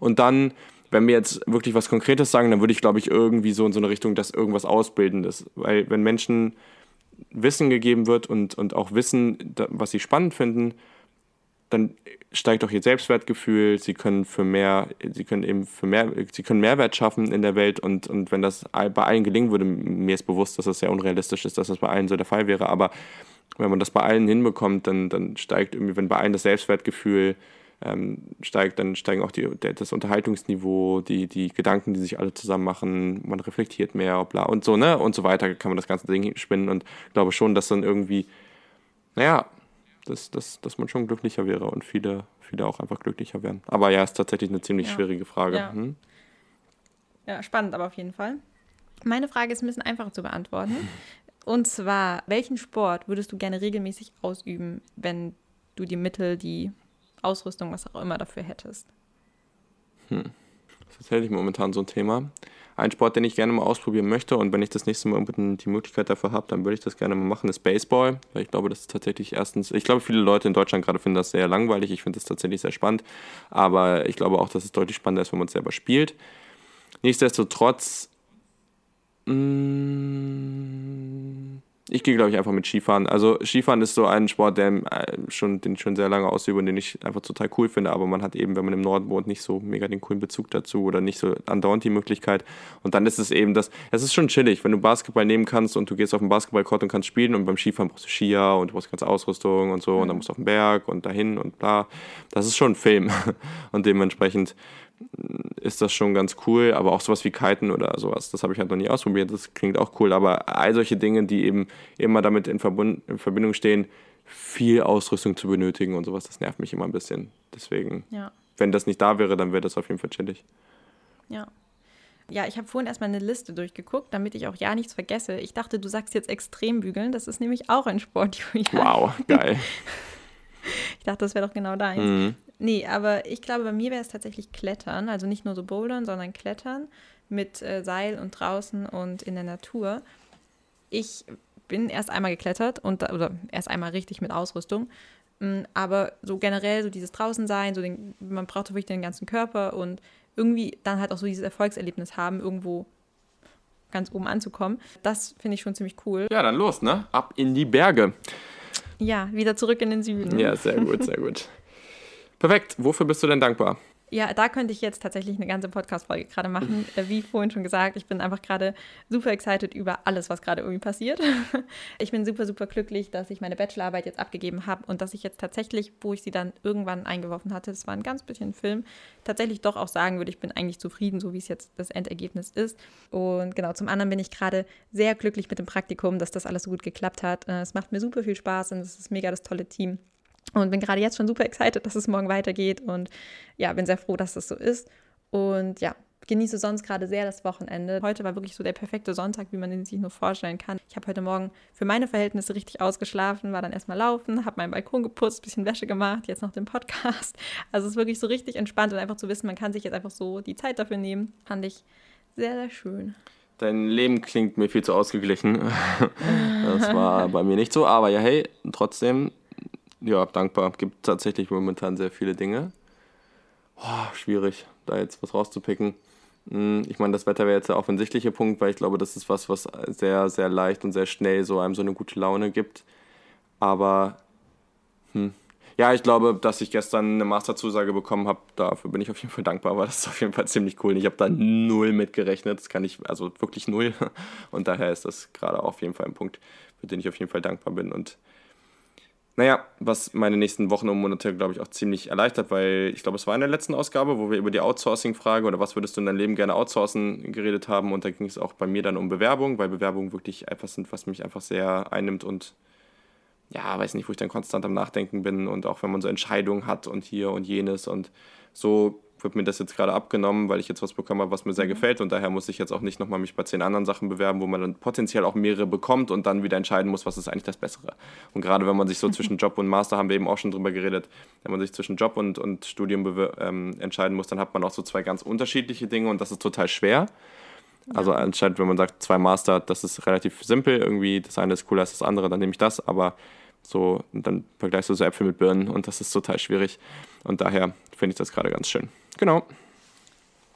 Und dann, wenn wir jetzt wirklich was Konkretes sagen, dann würde ich, glaube ich, irgendwie so in so eine Richtung, dass irgendwas Ausbildendes. Weil wenn Menschen Wissen gegeben wird und, und auch Wissen, was sie spannend finden, dann steigt auch ihr Selbstwertgefühl, sie können für mehr, sie können eben für mehr, sie können Mehrwert schaffen in der Welt und, und wenn das bei allen gelingen würde, mir ist bewusst, dass das sehr unrealistisch ist, dass das bei allen so der Fall wäre, aber wenn man das bei allen hinbekommt, dann, dann steigt irgendwie, wenn bei allen das Selbstwertgefühl ähm, steigt, dann steigen auch die, das Unterhaltungsniveau, die, die Gedanken, die sich alle zusammen machen, man reflektiert mehr, bla und so, ne? Und so weiter kann man das ganze Ding spinnen und glaube schon, dass dann irgendwie, naja, dass, dass, dass man schon glücklicher wäre und viele, viele auch einfach glücklicher wären. Aber ja, ist tatsächlich eine ziemlich ja. schwierige Frage. Ja. Hm? ja, spannend, aber auf jeden Fall. Meine Frage ist ein bisschen einfacher zu beantworten. Und zwar, welchen Sport würdest du gerne regelmäßig ausüben, wenn du die Mittel, die Ausrüstung, was auch immer dafür hättest? Hm. Das ist tatsächlich momentan so ein Thema ein Sport, den ich gerne mal ausprobieren möchte. Und wenn ich das nächste Mal die Möglichkeit dafür habe, dann würde ich das gerne mal machen, ist Baseball, weil ich glaube, das ist tatsächlich erstens, ich glaube, viele Leute in Deutschland gerade finden das sehr langweilig, ich finde das tatsächlich sehr spannend, aber ich glaube auch, dass es deutlich spannender ist, wenn man es selber spielt. Nichtsdestotrotz, mh, mm, ich gehe, glaube ich, einfach mit Skifahren. Also Skifahren ist so ein Sport, der äh, schon, den ich schon sehr lange ausübe und den ich einfach total cool finde. Aber man hat eben, wenn man im Norden wohnt, nicht so mega den coolen Bezug dazu oder nicht so andauernd die Möglichkeit. Und dann ist es eben das, es ist schon chillig, wenn du Basketball nehmen kannst und du gehst auf den Basketballcourt und kannst spielen und beim Skifahren brauchst du Skier und du brauchst ganze Ausrüstung und so mhm. und dann musst du auf den Berg und dahin und bla. Das ist schon ein Film. Und dementsprechend ist das schon ganz cool, aber auch sowas wie Kiten oder sowas, das habe ich halt noch nie ausprobiert, das klingt auch cool, aber all solche Dinge, die eben immer damit in, Verbund, in Verbindung stehen, viel Ausrüstung zu benötigen und sowas, das nervt mich immer ein bisschen. Deswegen, ja. wenn das nicht da wäre, dann wäre das auf jeden Fall chillig. Ja. Ja, ich habe vorhin erstmal eine Liste durchgeguckt, damit ich auch ja nichts vergesse. Ich dachte, du sagst jetzt extrem bügeln. Das ist nämlich auch ein Sport, Julian. Wow, geil. ich dachte, das wäre doch genau deins. Mhm. Nee, aber ich glaube, bei mir wäre es tatsächlich Klettern. Also nicht nur so Bouldern, sondern Klettern mit äh, Seil und draußen und in der Natur. Ich bin erst einmal geklettert und oder erst einmal richtig mit Ausrüstung. Mm, aber so generell so dieses Draußensein, so den, man braucht wirklich den ganzen Körper und irgendwie dann halt auch so dieses Erfolgserlebnis haben, irgendwo ganz oben anzukommen. Das finde ich schon ziemlich cool. Ja, dann los, ne? Ab in die Berge. Ja, wieder zurück in den Süden. Ja, sehr gut, sehr gut. Perfekt. Wofür bist du denn dankbar? Ja, da könnte ich jetzt tatsächlich eine ganze Podcast-Folge gerade machen. Äh, wie vorhin schon gesagt, ich bin einfach gerade super excited über alles, was gerade irgendwie passiert. Ich bin super, super glücklich, dass ich meine Bachelorarbeit jetzt abgegeben habe und dass ich jetzt tatsächlich, wo ich sie dann irgendwann eingeworfen hatte, das war ein ganz bisschen Film, tatsächlich doch auch sagen würde, ich bin eigentlich zufrieden, so wie es jetzt das Endergebnis ist. Und genau, zum anderen bin ich gerade sehr glücklich mit dem Praktikum, dass das alles so gut geklappt hat. Äh, es macht mir super viel Spaß und es ist mega das tolle Team. Und bin gerade jetzt schon super excited, dass es morgen weitergeht. Und ja, bin sehr froh, dass das so ist. Und ja, genieße sonst gerade sehr das Wochenende. Heute war wirklich so der perfekte Sonntag, wie man den sich nur vorstellen kann. Ich habe heute Morgen für meine Verhältnisse richtig ausgeschlafen, war dann erstmal laufen, habe meinen Balkon geputzt, bisschen Wäsche gemacht, jetzt noch den Podcast. Also es ist wirklich so richtig entspannt und einfach zu wissen, man kann sich jetzt einfach so die Zeit dafür nehmen, fand ich sehr, sehr schön. Dein Leben klingt mir viel zu ausgeglichen. Das war bei mir nicht so, aber ja, hey, trotzdem ja, dankbar. Gibt tatsächlich momentan sehr viele Dinge. Oh, schwierig, da jetzt was rauszupicken. Hm, ich meine, das Wetter wäre jetzt der offensichtliche Punkt, weil ich glaube, das ist was, was sehr, sehr leicht und sehr schnell so einem so eine gute Laune gibt. Aber hm. ja, ich glaube, dass ich gestern eine Masterzusage bekommen habe, dafür bin ich auf jeden Fall dankbar, weil das ist auf jeden Fall ziemlich cool. Ich habe da null mitgerechnet, das kann ich, also wirklich null. Und daher ist das gerade auf jeden Fall ein Punkt, für den ich auf jeden Fall dankbar bin. Und naja, was meine nächsten Wochen und Monate, glaube ich, auch ziemlich erleichtert, weil ich glaube, es war in der letzten Ausgabe, wo wir über die Outsourcing-Frage oder was würdest du in deinem Leben gerne outsourcen geredet haben. Und da ging es auch bei mir dann um Bewerbung, weil Bewerbungen wirklich etwas sind, was mich einfach sehr einnimmt und ja, weiß nicht, wo ich dann konstant am Nachdenken bin und auch wenn man so Entscheidungen hat und hier und jenes und so wird mir das jetzt gerade abgenommen, weil ich jetzt was bekommen habe, was mir sehr mhm. gefällt und daher muss ich jetzt auch nicht nochmal mich bei zehn anderen Sachen bewerben, wo man dann potenziell auch mehrere bekommt und dann wieder entscheiden muss, was ist eigentlich das Bessere. Und gerade wenn man sich so zwischen Job und Master, haben wir eben auch schon drüber geredet, wenn man sich zwischen Job und, und Studium ähm, entscheiden muss, dann hat man auch so zwei ganz unterschiedliche Dinge und das ist total schwer. Also anscheinend, wenn man sagt, zwei Master, das ist relativ simpel irgendwie, das eine ist cooler als das andere, dann nehme ich das, aber so, dann vergleichst du so Äpfel mit Birnen und das ist total schwierig. Und daher finde ich das gerade ganz schön. Genau.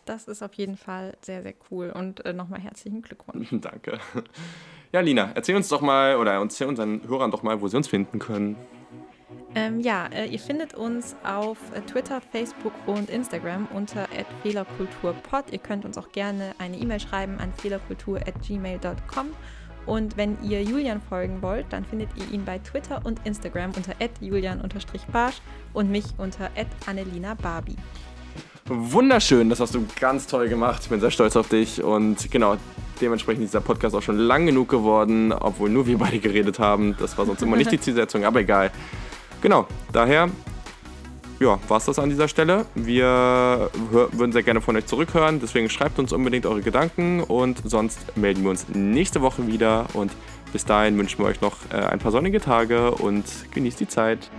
Das ist auf jeden Fall sehr, sehr cool und äh, nochmal herzlichen Glückwunsch. Danke. Ja, Lina, erzähl uns doch mal oder erzähl unseren Hörern doch mal, wo sie uns finden können. Ähm, ja, äh, ihr findet uns auf äh, Twitter, Facebook und Instagram unter fehlerkulturpod. Ihr könnt uns auch gerne eine E-Mail schreiben an fehlerkultur.gmail.com. Und wenn ihr Julian folgen wollt, dann findet ihr ihn bei Twitter und Instagram unter julian-barsch und mich unter annelina barbie. Wunderschön, das hast du ganz toll gemacht. Ich bin sehr stolz auf dich und genau, dementsprechend ist dieser Podcast auch schon lang genug geworden, obwohl nur wir beide geredet haben. Das war sonst immer nicht die Zielsetzung, aber egal. Genau, daher ja, war es das an dieser Stelle. Wir würden sehr gerne von euch zurückhören, deswegen schreibt uns unbedingt eure Gedanken und sonst melden wir uns nächste Woche wieder und bis dahin wünschen wir euch noch äh, ein paar sonnige Tage und genießt die Zeit.